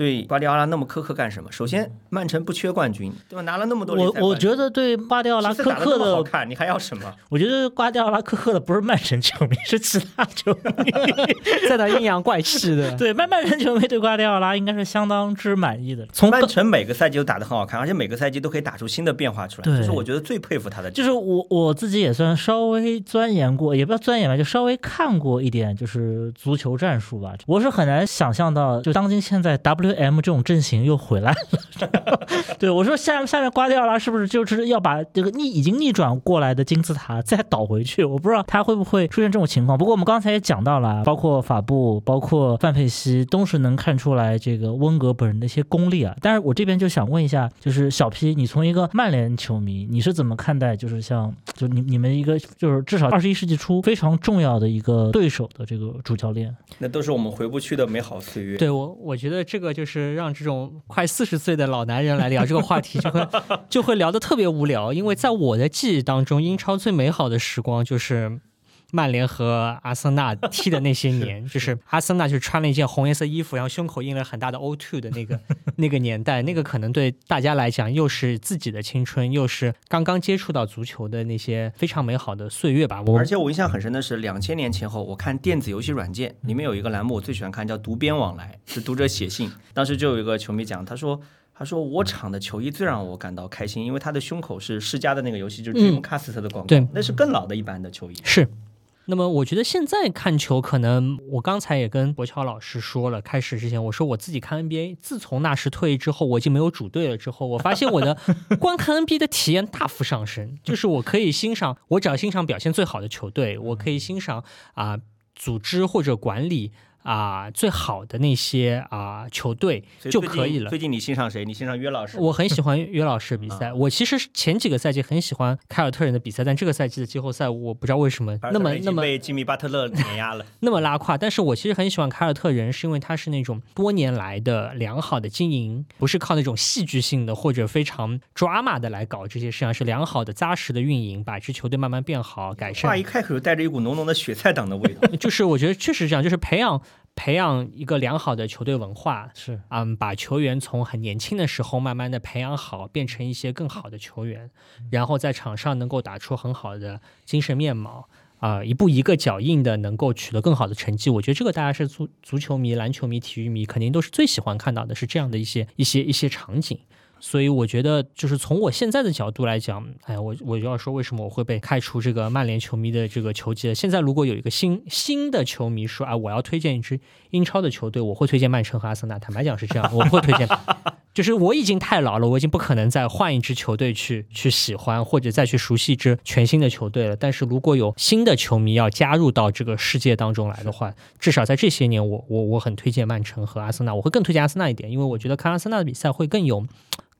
对瓜迪奥拉那么苛刻干什么？首先，曼城不缺冠军，对吧？拿了那么多我我觉得对瓜迪奥拉苛刻的好看，你还要什么？我觉得瓜迪奥拉苛刻的不是曼城球迷，是其他球迷，在那阴阳怪气的。对，曼曼城球迷对瓜迪奥拉应该是相当之满意的。从曼城每个赛季都打得很好看，而且每个赛季都可以打出新的变化出来。这是我觉得最佩服他的。就是我我自己也算稍微钻研过，也不要钻研吧，就稍微看过一点，就是足球战术吧。我是很难想象到，就当今现在 WM 这种阵型。又回来了，对我说下下面瓜迪奥拉是不是就是要把这个逆已经逆转过来的金字塔再倒回去？我不知道他会不会出现这种情况。不过我们刚才也讲到了，包括法布，包括范佩西，都是能看出来这个温格本人的一些功力啊。但是我这边就想问一下，就是小 P，你从一个曼联球迷，你是怎么看待就是像就你你们一个就是至少二十一世纪初非常重要的一个对手的这个主教练？那都是我们回不去的美好岁月。对我，我觉得这个就就是让这种。快四十岁的老男人来聊这个话题，就会就会聊得特别无聊。因为在我的记忆当中，英超最美好的时光就是。曼联和阿森纳踢的那些年，就是阿森纳就穿了一件红颜色衣服，然后胸口印了很大的 O2 的那个 那个年代，那个可能对大家来讲又是自己的青春，又是刚刚接触到足球的那些非常美好的岁月吧。我而且我印象很深的是，两千年前后，我看电子游戏软件里面有一个栏目，我最喜欢看，叫“读编往来”，是读者写信。当时就有一个球迷讲，他说：“他说我场的球衣最让我感到开心，因为他的胸口是世嘉的那个游戏，就是 Dreamcast 的广告，那是更老的一版的球衣。”是。那么我觉得现在看球，可能我刚才也跟博乔老师说了，开始之前我说我自己看 NBA，自从纳什退役之后，我已经没有主队了。之后我发现我的 观看 NBA 的体验大幅上升，就是我可以欣赏，我只要欣赏表现最好的球队，我可以欣赏啊组织或者管理。啊，最好的那些啊球队就可以了。最近你欣赏谁？你欣赏约老师？我很喜欢约老师比赛。我其实前几个赛季很喜欢凯尔特人的比赛，但这个赛季的季后赛我不知道为什么那么那么被吉米巴特勒碾压了，那么拉胯。但是我其实很喜欢凯尔特人，是因为他是那种多年来的良好的经营，不是靠那种戏剧性的或者非常 drama 的来搞这些事情，是良好的扎实的运营，把一支球队慢慢变好改善。话一开口就带着一股浓浓的雪菜党的味道，就是我觉得确实是这样，就是培养。培养一个良好的球队文化是，嗯，把球员从很年轻的时候慢慢的培养好，变成一些更好的球员，然后在场上能够打出很好的精神面貌，啊，一步一个脚印的能够取得更好的成绩。我觉得这个大家是足足球迷、篮球迷、体育迷肯定都是最喜欢看到的，是这样的一些一些一些场景。所以我觉得，就是从我现在的角度来讲，哎，我我就要说，为什么我会被开除这个曼联球迷的这个球籍？现在如果有一个新新的球迷说，啊，我要推荐一支英超的球队，我会推荐曼城和阿森纳。坦白讲是这样，我不会推荐，就是我已经太老了，我已经不可能再换一支球队去去喜欢或者再去熟悉一支全新的球队了。但是如果有新的球迷要加入到这个世界当中来的话，至少在这些年，我我我很推荐曼城和阿森纳，我会更推荐阿森纳一点，因为我觉得看阿森纳的比赛会更有。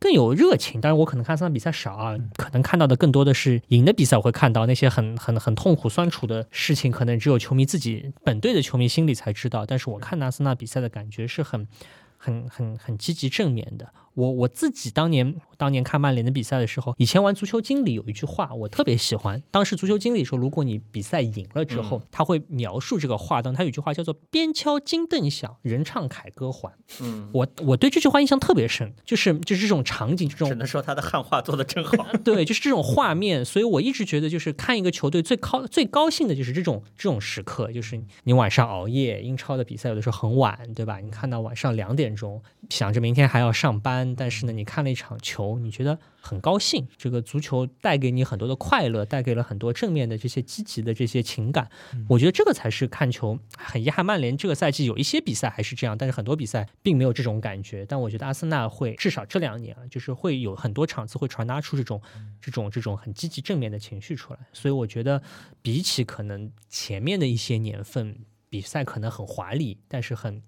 更有热情，当然我可能看这场比赛少啊，可能看到的更多的是赢的比赛，我会看到那些很很很痛苦酸楚的事情，可能只有球迷自己本队的球迷心里才知道。但是我看阿森纳比赛的感觉是很很很很积极正面的。我我自己当年当年看曼联的比赛的时候，以前玩足球经理有一句话我特别喜欢。当时足球经理说，如果你比赛赢了之后，他会描述这个话当他有一句话叫做“边敲金凳响，人唱凯歌还”。嗯，我我对这句话印象特别深，就是就是这种场景，这种只能说他的汉化做的真好。对，就是这种画面，所以我一直觉得，就是看一个球队最高最高兴的就是这种这种时刻，就是你晚上熬夜，英超的比赛有的时候很晚，对吧？你看到晚上两点钟，想着明天还要上班。但是呢，你看了一场球，你觉得很高兴。这个足球带给你很多的快乐，带给了很多正面的这些积极的这些情感。我觉得这个才是看球。很遗憾，曼联这个赛季有一些比赛还是这样，但是很多比赛并没有这种感觉。但我觉得阿森纳会至少这两年啊，就是会有很多场次会传达出这种这种这种很积极正面的情绪出来。所以我觉得比起可能前面的一些年份。比赛可能很华丽，但是很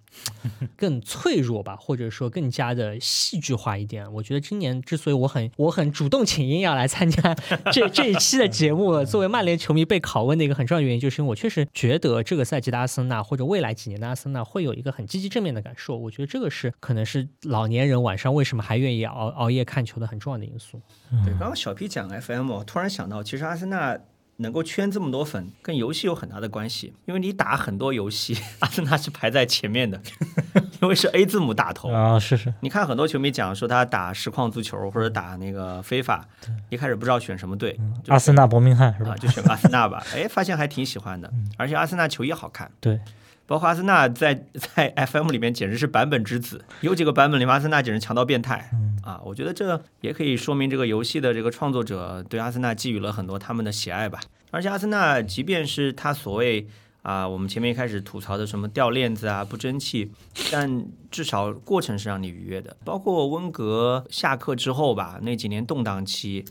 更脆弱吧，或者说更加的戏剧化一点。我觉得今年之所以我很我很主动请缨要来参加 这这一期的节目，作为曼联球迷被拷问的一个很重要原因，就是因为我确实觉得这个赛季的阿森纳或者未来几年的阿森纳会有一个很积极正面的感受。我觉得这个是可能是老年人晚上为什么还愿意熬熬夜看球的很重要的因素。对，刚刚小 P 讲 FM，我突然想到，其实阿森纳。能够圈这么多粉，跟游戏有很大的关系。因为你打很多游戏，阿森纳是排在前面的，因为是 A 字母打头啊。是是，你看很多球迷讲说他打实况足球或者打那个非法，一开始不知道选什么队，阿森纳伯明翰是吧？就选阿森纳吧。哎，发现还挺喜欢的，而且阿森纳球衣好看。对。包括阿森纳在 在 FM 里面简直是版本之子，有几个版本里面阿森纳简直强到变态啊！我觉得这也可以说明这个游戏的这个创作者对阿森纳寄予了很多他们的喜爱吧。而且阿森纳即便是他所谓啊，我们前面一开始吐槽的什么掉链子啊、不争气，但至少过程是让你愉悦的。包括温格下课之后吧，那几年动荡期。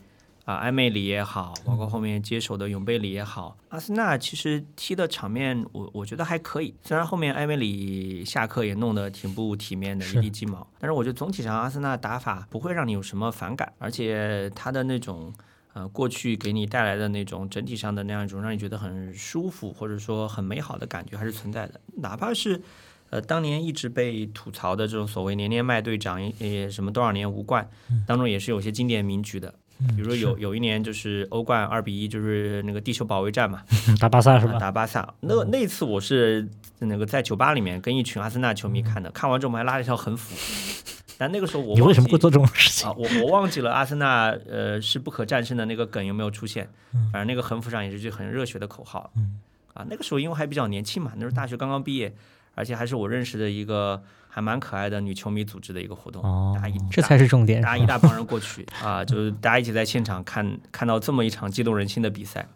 啊，埃梅里也好，包括后面接手的永贝里也好，阿森纳其实踢的场面，我我觉得还可以。虽然后面埃梅里下课也弄得挺不体面的，一地鸡毛，但是我觉得总体上阿森纳打法不会让你有什么反感，而且他的那种呃过去给你带来的那种整体上的那样一种让你觉得很舒服或者说很美好的感觉还是存在的。哪怕是呃当年一直被吐槽的这种所谓年年卖队长也什么多少年无冠，当中也是有些经典名局的。比如说有有一年就是欧冠二比一，就是那个地球保卫战嘛，打巴萨是吧？打巴萨。那那次我是那个在酒吧里面跟一群阿森纳球迷看的，看完之后我们还拉了一条横幅。但那个时候我你为什么会做这种事情啊？我我忘记了阿森纳呃是不可战胜的那个梗有没有出现？反正那个横幅上也是句很热血的口号。啊，那个时候因为还比较年轻嘛，那时候大学刚刚毕业，而且还是我认识的一个。还蛮可爱的女球迷组织的一个活动，大一这才是重点，大家一大帮人过去啊，就是大家一起在现场看看到这么一场激动人心的比赛。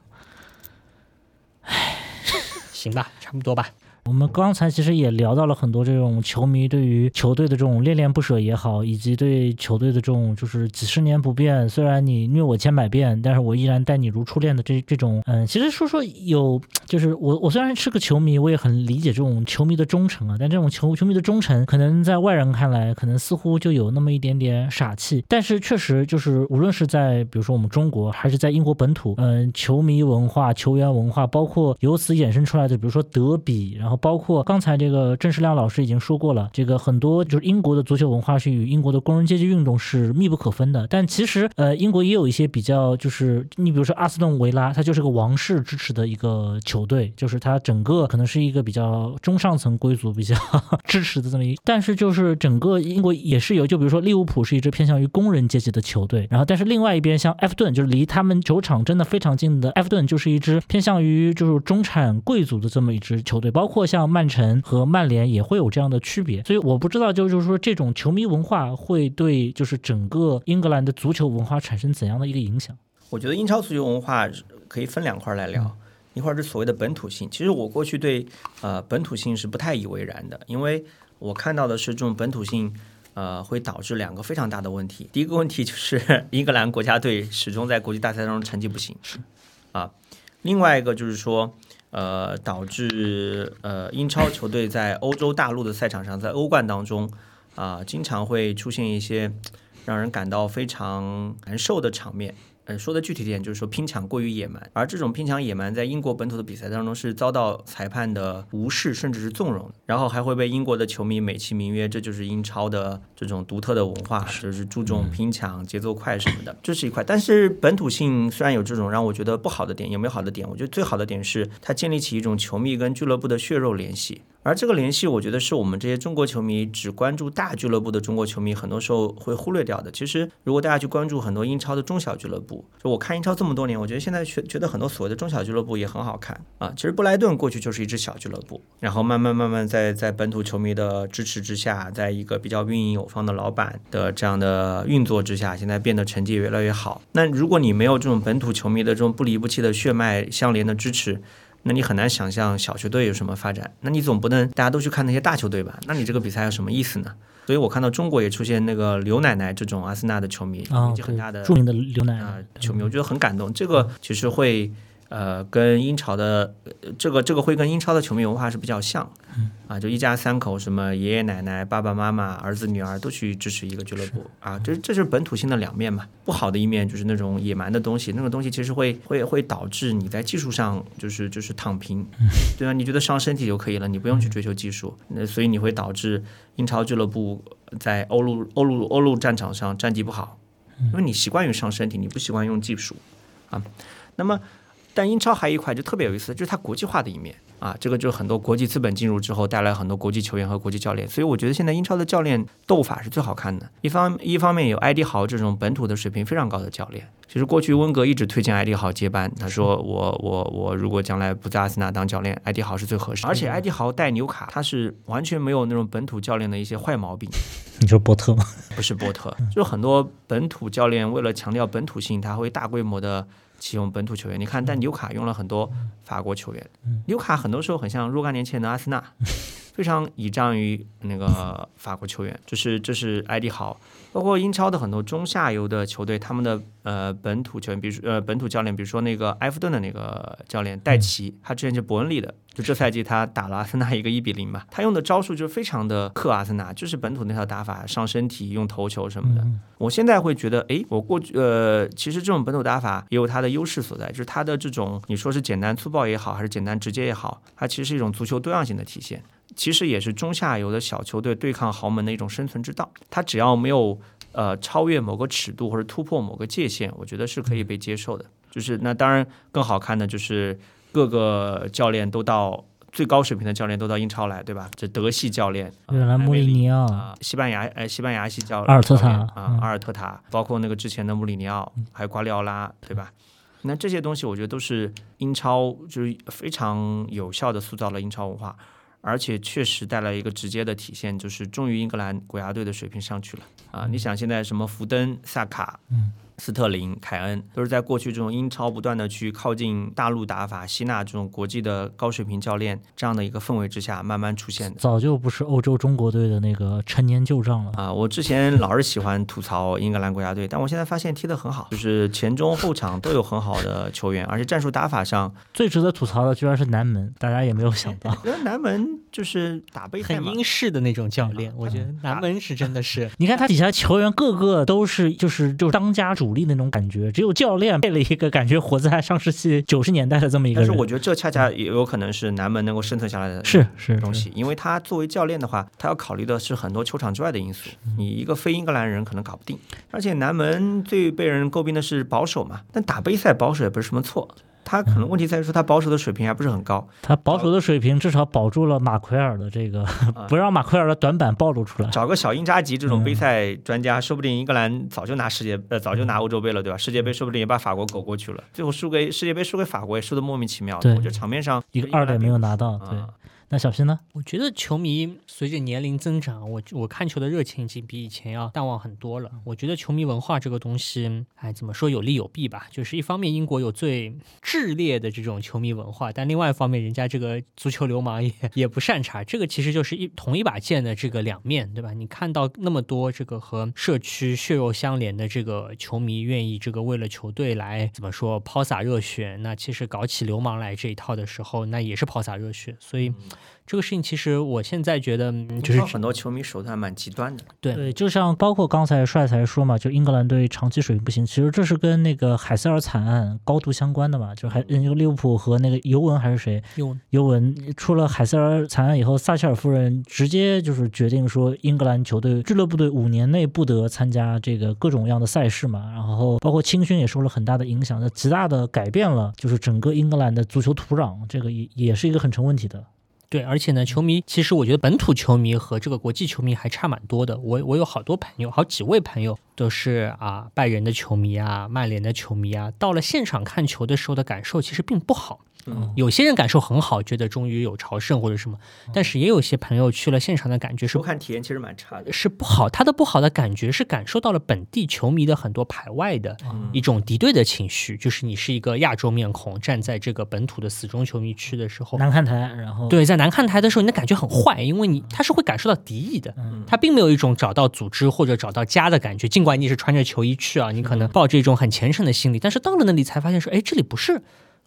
唉，行吧，差不多吧。我们刚才其实也聊到了很多这种球迷对于球队的这种恋恋不舍也好，以及对球队的这种就是几十年不变，虽然你虐我千百遍，但是我依然待你如初恋的这这种，嗯，其实说说有，就是我我虽然是个球迷，我也很理解这种球迷的忠诚啊，但这种球球迷的忠诚，可能在外人看来，可能似乎就有那么一点点傻气，但是确实就是无论是在比如说我们中国，还是在英国本土，嗯，球迷文化、球员文化，包括由此衍生出来的，比如说德比，然后。包括刚才这个郑世亮老师已经说过了，这个很多就是英国的足球文化是与英国的工人阶级运动是密不可分的。但其实，呃，英国也有一些比较，就是你比如说阿斯顿维拉，它就是个王室支持的一个球队，就是它整个可能是一个比较中上层贵族比较支持的这么一。但是就是整个英国也是有，就比如说利物浦是一支偏向于工人阶级的球队，然后但是另外一边像埃弗顿，就是离他们球场真的非常近的埃弗顿，就是一支偏向于就是中产贵族的这么一支球队，包括。像曼城和曼联也会有这样的区别，所以我不知道，就是说这种球迷文化会对就是整个英格兰的足球文化产生怎样的一个影响？我觉得英超足球文化可以分两块来聊，一块是所谓的本土性。其实我过去对呃本土性是不太以为然的，因为我看到的是这种本土性呃会导致两个非常大的问题。第一个问题就是英格兰国家队始终在国际大赛当中成绩不行，是啊，另外一个就是说。呃，导致呃英超球队在欧洲大陆的赛场上，在欧冠当中啊，经常会出现一些让人感到非常难受的场面。呃，说的具体点就是说拼抢过于野蛮，而这种拼抢野蛮在英国本土的比赛当中是遭到裁判的无视甚至是纵容，然后还会被英国的球迷美其名曰这就是英超的这种独特的文化，就是注重拼抢、节奏快什么的，这是一块。但是本土性虽然有这种让我觉得不好的点，有没有好的点？我觉得最好的点是它建立起一种球迷跟俱乐部的血肉联系。而这个联系，我觉得是我们这些中国球迷只关注大俱乐部的中国球迷，很多时候会忽略掉的。其实，如果大家去关注很多英超的中小俱乐部，就我看英超这么多年，我觉得现在觉觉得很多所谓的中小俱乐部也很好看啊。其实布莱顿过去就是一支小俱乐部，然后慢慢慢慢在在本土球迷的支持之下，在一个比较运营有方的老板的这样的运作之下，现在变得成绩越来越好。那如果你没有这种本土球迷的这种不离不弃的血脉相连的支持，那你很难想象小球队有什么发展。那你总不能大家都去看那些大球队吧？那你这个比赛有什么意思呢？所以我看到中国也出现那个刘奶奶这种阿森纳的球迷，年纪很大的著名的刘奶奶球迷，我觉得很感动。这个其实会。呃，跟英超的这个这个会跟英超的球迷文化是比较像，啊，就一家三口，什么爷爷奶奶、爸爸妈妈、儿子女儿都去支持一个俱乐部啊，这这是本土性的两面嘛。不好的一面就是那种野蛮的东西，那种东西其实会会会导致你在技术上就是就是躺平，对啊，你觉得伤身体就可以了，你不用去追求技术，那所以你会导致英超俱乐部在欧陆欧陆欧陆战场上战绩不好，因为你习惯于伤身体，你不习惯用技术啊，那么。但英超还有一块就特别有意思，就是它国际化的一面啊，这个就很多国际资本进入之后，带来很多国际球员和国际教练，所以我觉得现在英超的教练斗法是最好看的。一方一方面有埃迪豪这种本土的水平非常高的教练，其实过去温格一直推荐埃迪豪接班，他说我我我如果将来不在阿森纳当教练，埃迪豪是最合适。而且埃迪豪带纽卡，他是完全没有那种本土教练的一些坏毛病。你说波特吗？不是波特，就是很多本土教练为了强调本土性，他会大规模的。启用本土球员，你看，但纽卡用了很多法国球员。纽卡很多时候很像若干年前的阿森纳，非常倚仗于那个法国球员，就是这是埃迪豪。包括英超的很多中下游的球队，他们的呃本土球员，比如呃本土教练，比如说那个埃弗顿的那个教练戴奇，他之前就伯恩利的，就这赛季他打了阿森纳一个一比零嘛，他用的招数就非常的克阿森纳，就是本土那套打法，上身体用头球什么的。我现在会觉得，哎，我过去呃，其实这种本土打法也有它的优势所在，就是它的这种你说是简单粗暴也好，还是简单直接也好，它其实是一种足球多样性的体现。其实也是中下游的小球队对抗豪门的一种生存之道。他只要没有呃超越某个尺度或者突破某个界限，我觉得是可以被接受的。就是那当然更好看的就是各个教练都到最高水平的教练都到英超来，对吧？这德系教练，原来穆里尼奥，西班牙呃西班牙系教阿尔特塔啊阿尔特塔，包括那个之前的穆里尼奥，还有瓜利奥拉，对吧？那这些东西我觉得都是英超就是非常有效的塑造了英超文化。而且确实带来一个直接的体现，就是终于英格兰国家队的水平上去了啊！你想现在什么福登、萨卡，斯特林、凯恩，都是在过去这种英超不断的去靠近大陆打法、吸纳这种国际的高水平教练这样的一个氛围之下慢慢出现的。早就不是欧洲中国队的那个陈年旧账了啊！我之前老是喜欢吐槽英格兰国家队，但我现在发现踢得很好，就是前中后场都有很好的球员，而且战术打法上 最值得吐槽的居然是南门，大家也没有想到，因为南门就是打杯很英式的那种教练，我觉得南门是真的是，你看他底下球员个个都是就是就是当家主力那种感觉，只有教练配了一个感觉活在上世纪九十年代的这么一个。但是我觉得这恰恰也有可能是南门能够生存下来的是是东西，因为他作为教练的话，他要考虑的是很多球场之外的因素，你一个非英格兰人可能搞不定。而且南门最被人诟病的是保守嘛，但打杯赛保守也不是什么错。他可能问题在于说他保守的水平还不是很高。他保守的水平至少保住了马奎尔的这个，不让马奎尔的短板暴露出来。找个小英扎吉这种杯赛专家，说不定英格兰早就拿世界呃早就拿欧洲杯了，对吧？世界杯说不定也把法国苟过去了。最后输给世界杯输给法国也输的莫名其妙。对，我觉得场面上一个二点没有拿到。对。那小新呢？我觉得球迷随着年龄增长，我我看球的热情已经比以前要淡忘很多了。我觉得球迷文化这个东西，哎，怎么说有利有弊吧？就是一方面英国有最炽烈的这种球迷文化，但另外一方面人家这个足球流氓也也不善茬。这个其实就是一同一把剑的这个两面对吧？你看到那么多这个和社区血肉相连的这个球迷愿意这个为了球队来怎么说抛洒热血，那其实搞起流氓来这一套的时候，那也是抛洒热血。所以。这个事情其实我现在觉得，就是很多球迷手段蛮极端的。对对，就像包括刚才帅才说嘛，就英格兰队长期水平不行，其实这是跟那个海塞尔惨案高度相关的嘛。就还那个利物浦和那个尤文还是谁？尤文。尤文出了海塞尔惨案以后，撒切尔夫人直接就是决定说，英格兰球队俱乐部队五年内不得参加这个各种各样的赛事嘛。然后包括青训也受了很大的影响，那极大的改变了就是整个英格兰的足球土壤，这个也也是一个很成问题的。对，而且呢，球迷其实我觉得本土球迷和这个国际球迷还差蛮多的。我我有好多朋友，好几位朋友都是啊拜仁的球迷啊，曼联的球迷啊，到了现场看球的时候的感受其实并不好。有些人感受很好，觉得终于有朝圣或者什么，但是也有些朋友去了现场的感觉是，看体验其实蛮差的，是不好。他的不好的感觉是感受到了本地球迷的很多排外的一种敌对的情绪，就是你是一个亚洲面孔站在这个本土的死忠球迷区的时候，南看台，然后对，在南看台的时候，你的感觉很坏，因为你他是会感受到敌意的，他并没有一种找到组织或者找到家的感觉，尽管你是穿着球衣去啊，你可能抱着一种很虔诚的心理，但是到了那里才发现说，哎，这里不是。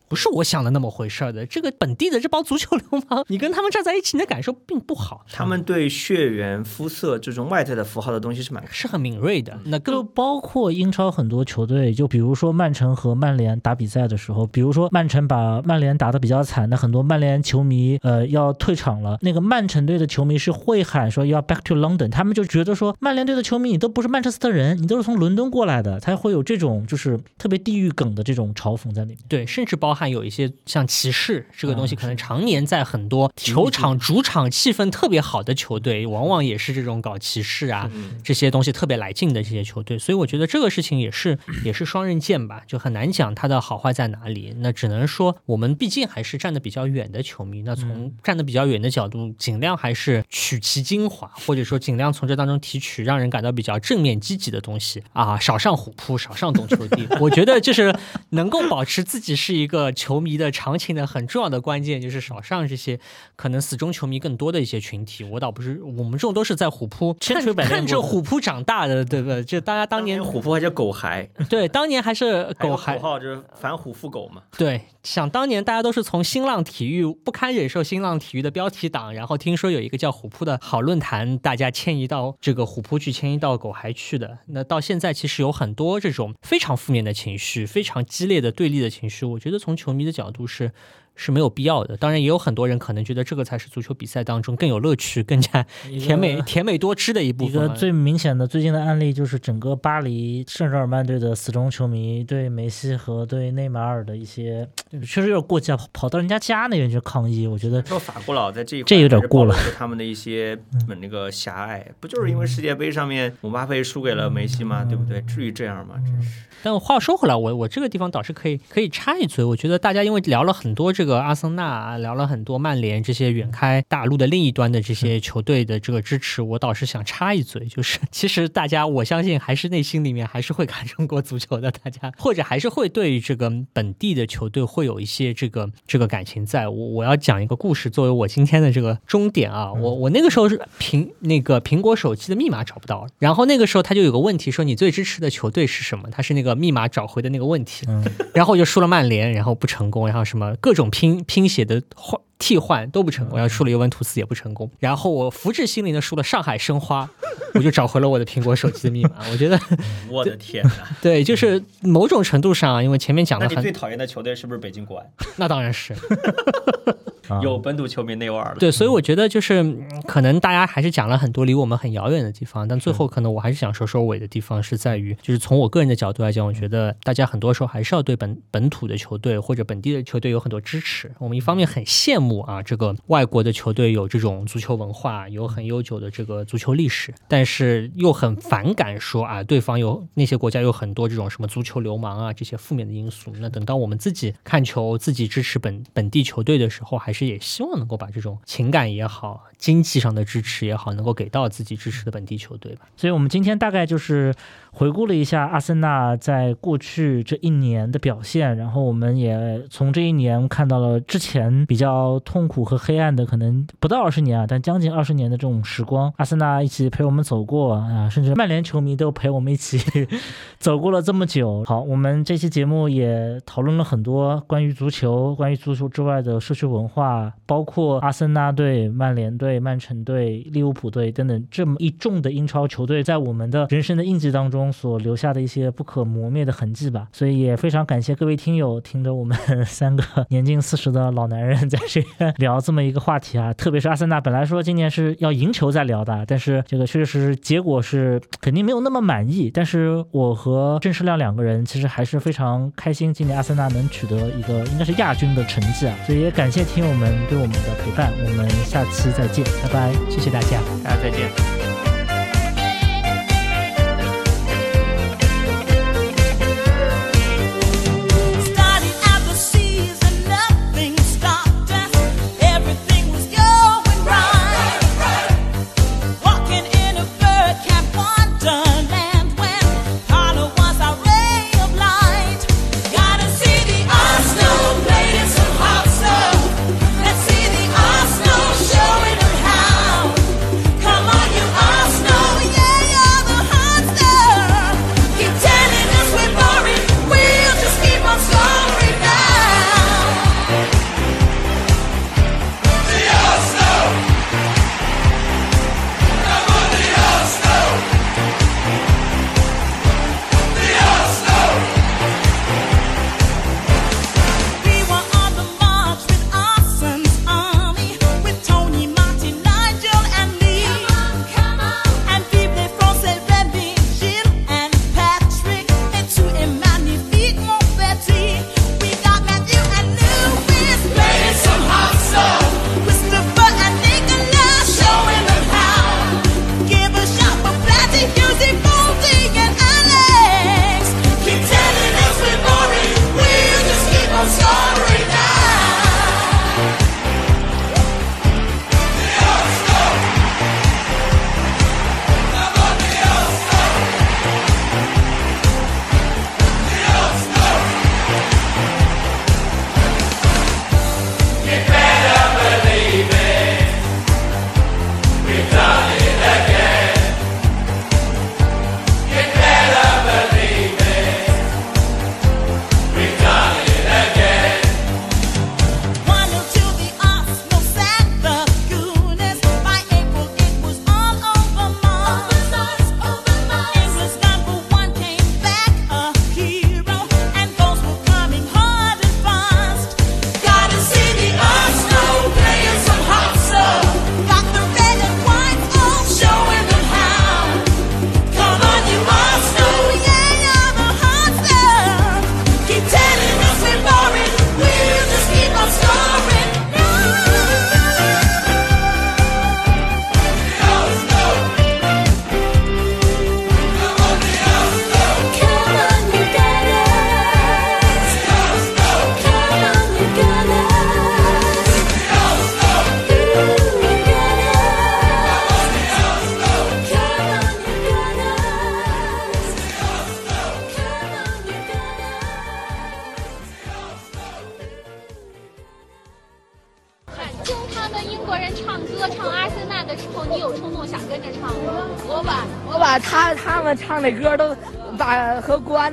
不是我想的那么回事儿的。这个本地的这帮足球流氓，你跟他们站在一起，你的感受并不好。他们对血缘、肤色这种外在的符号的东西是蛮是很敏锐的。那更包括英超很多球队，就比如说曼城和曼联打比赛的时候，比如说曼城把曼联打得比较惨，那很多曼联球迷呃要退场了。那个曼城队的球迷是会喊说要 back to London，他们就觉得说曼联队的球迷你都不是曼彻斯特人，你都是从伦敦过来的，才会有这种就是特别地域梗的这种嘲讽在里面。对，甚至包含。有一些像骑士这个东西，可能常年在很多球场主场气氛特别好的球队，往往也是这种搞骑士啊这些东西特别来劲的这些球队。所以我觉得这个事情也是 也是双刃剑吧，就很难讲它的好坏在哪里。那只能说我们毕竟还是站得比较远的球迷，那从站得比较远的角度，尽量还是取其精华，或者说尽量从这当中提取让人感到比较正面积极的东西啊，少上虎扑，少上懂球帝。我觉得就是能够保持自己是一个。球迷的长情的很重要的关键就是少上这些可能死忠球迷更多的一些群体。我倒不是我们这种都是在虎扑看看着虎扑长大的，对不对？就大家当年虎扑还叫狗孩，对，当年还是狗孩，口号就是反虎复狗嘛。对，想当年大家都是从新浪体育不堪忍受新浪体育的标题党，然后听说有一个叫虎扑的好论坛，大家迁移到这个虎扑去，迁移到狗孩去的。那到现在其实有很多这种非常负面的情绪，非常激烈的对立的情绪。我觉得从球迷的角度是。是没有必要的。当然，也有很多人可能觉得这个才是足球比赛当中更有乐趣、更加甜美、甜美多汁的一部分。一个最明显的最近的案例就是整个巴黎圣日耳曼队的死忠球迷对梅西和对内马尔的一些，确实有点过激，跑到人家家那边去抗议。我觉得说法国佬在这一块这有点过了，他们的一些那个狭隘，不就是因为世界杯上面姆巴佩输给了梅西吗？对不对？至于这样吗？真是。但话说回来，我我这个地方倒是可以可以插一嘴，我觉得大家因为聊了很多这个。个阿森纳，聊了很多曼联这些远开大陆的另一端的这些球队的这个支持，我倒是想插一嘴，就是 其实大家我相信还是内心里面还是会看中国足球的，大家或者还是会对这个本地的球队会有一些这个这个感情在。我我要讲一个故事作为我今天的这个终点啊，我我那个时候是苹那个苹果手机的密码找不到，然后那个时候他就有个问题说你最支持的球队是什么？他是那个密码找回的那个问题，然后我就输了曼联，然后不成功，然后什么各种拼拼写的换替换都不成功，然后输了尤文图斯也不成功，然后我福至心灵的输了上海申花，我就找回了我的苹果手机的密码。我觉得，我的天哪！对，就是某种程度上，因为前面讲了，很你最讨厌的球队是不是北京国安？那当然是。有本土球迷内味儿了。对，所以我觉得就是可能大家还是讲了很多离我们很遥远的地方，但最后可能我还是想说收尾的地方是在于，就是从我个人的角度来讲，我觉得大家很多时候还是要对本本土的球队或者本地的球队有很多支持。我们一方面很羡慕啊，这个外国的球队有这种足球文化，有很悠久的这个足球历史，但是又很反感说啊，对方有那些国家有很多这种什么足球流氓啊这些负面的因素。那等到我们自己看球、自己支持本本地球队的时候，还是。也希望能够把这种情感也好，经济上的支持也好，能够给到自己支持的本地球队吧。所以，我们今天大概就是回顾了一下阿森纳在过去这一年的表现，然后我们也从这一年看到了之前比较痛苦和黑暗的，可能不到二十年啊，但将近二十年的这种时光，阿森纳一起陪我们走过啊，甚至曼联球迷都陪我们一起 走过了这么久。好，我们这期节目也讨论了很多关于足球、关于足球之外的社区文化。包括阿森纳队、曼联队、曼城队、利物浦队等等这么一众的英超球队，在我们的人生的印记当中中所留下的一些不可磨灭的痕迹吧。所以也非常感谢各位听友听着我们 三个 年近四十的老男人在这边 聊这么一个话题啊。特别是阿森纳，本来说今年是要赢球再聊的，但是这个确实结果是肯定没有那么满意。但是我和郑世亮两个人其实还是非常开心，今年阿森纳能取得一个应该是亚军的成绩啊。所以也感谢听友。们对我们的陪伴，我们下期再见，拜拜，谢谢大家，大家再见。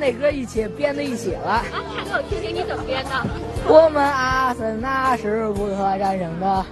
和国安的歌一起编在一起了。啊，唱给我听听，你怎么编的？我们阿森纳是不可战胜的。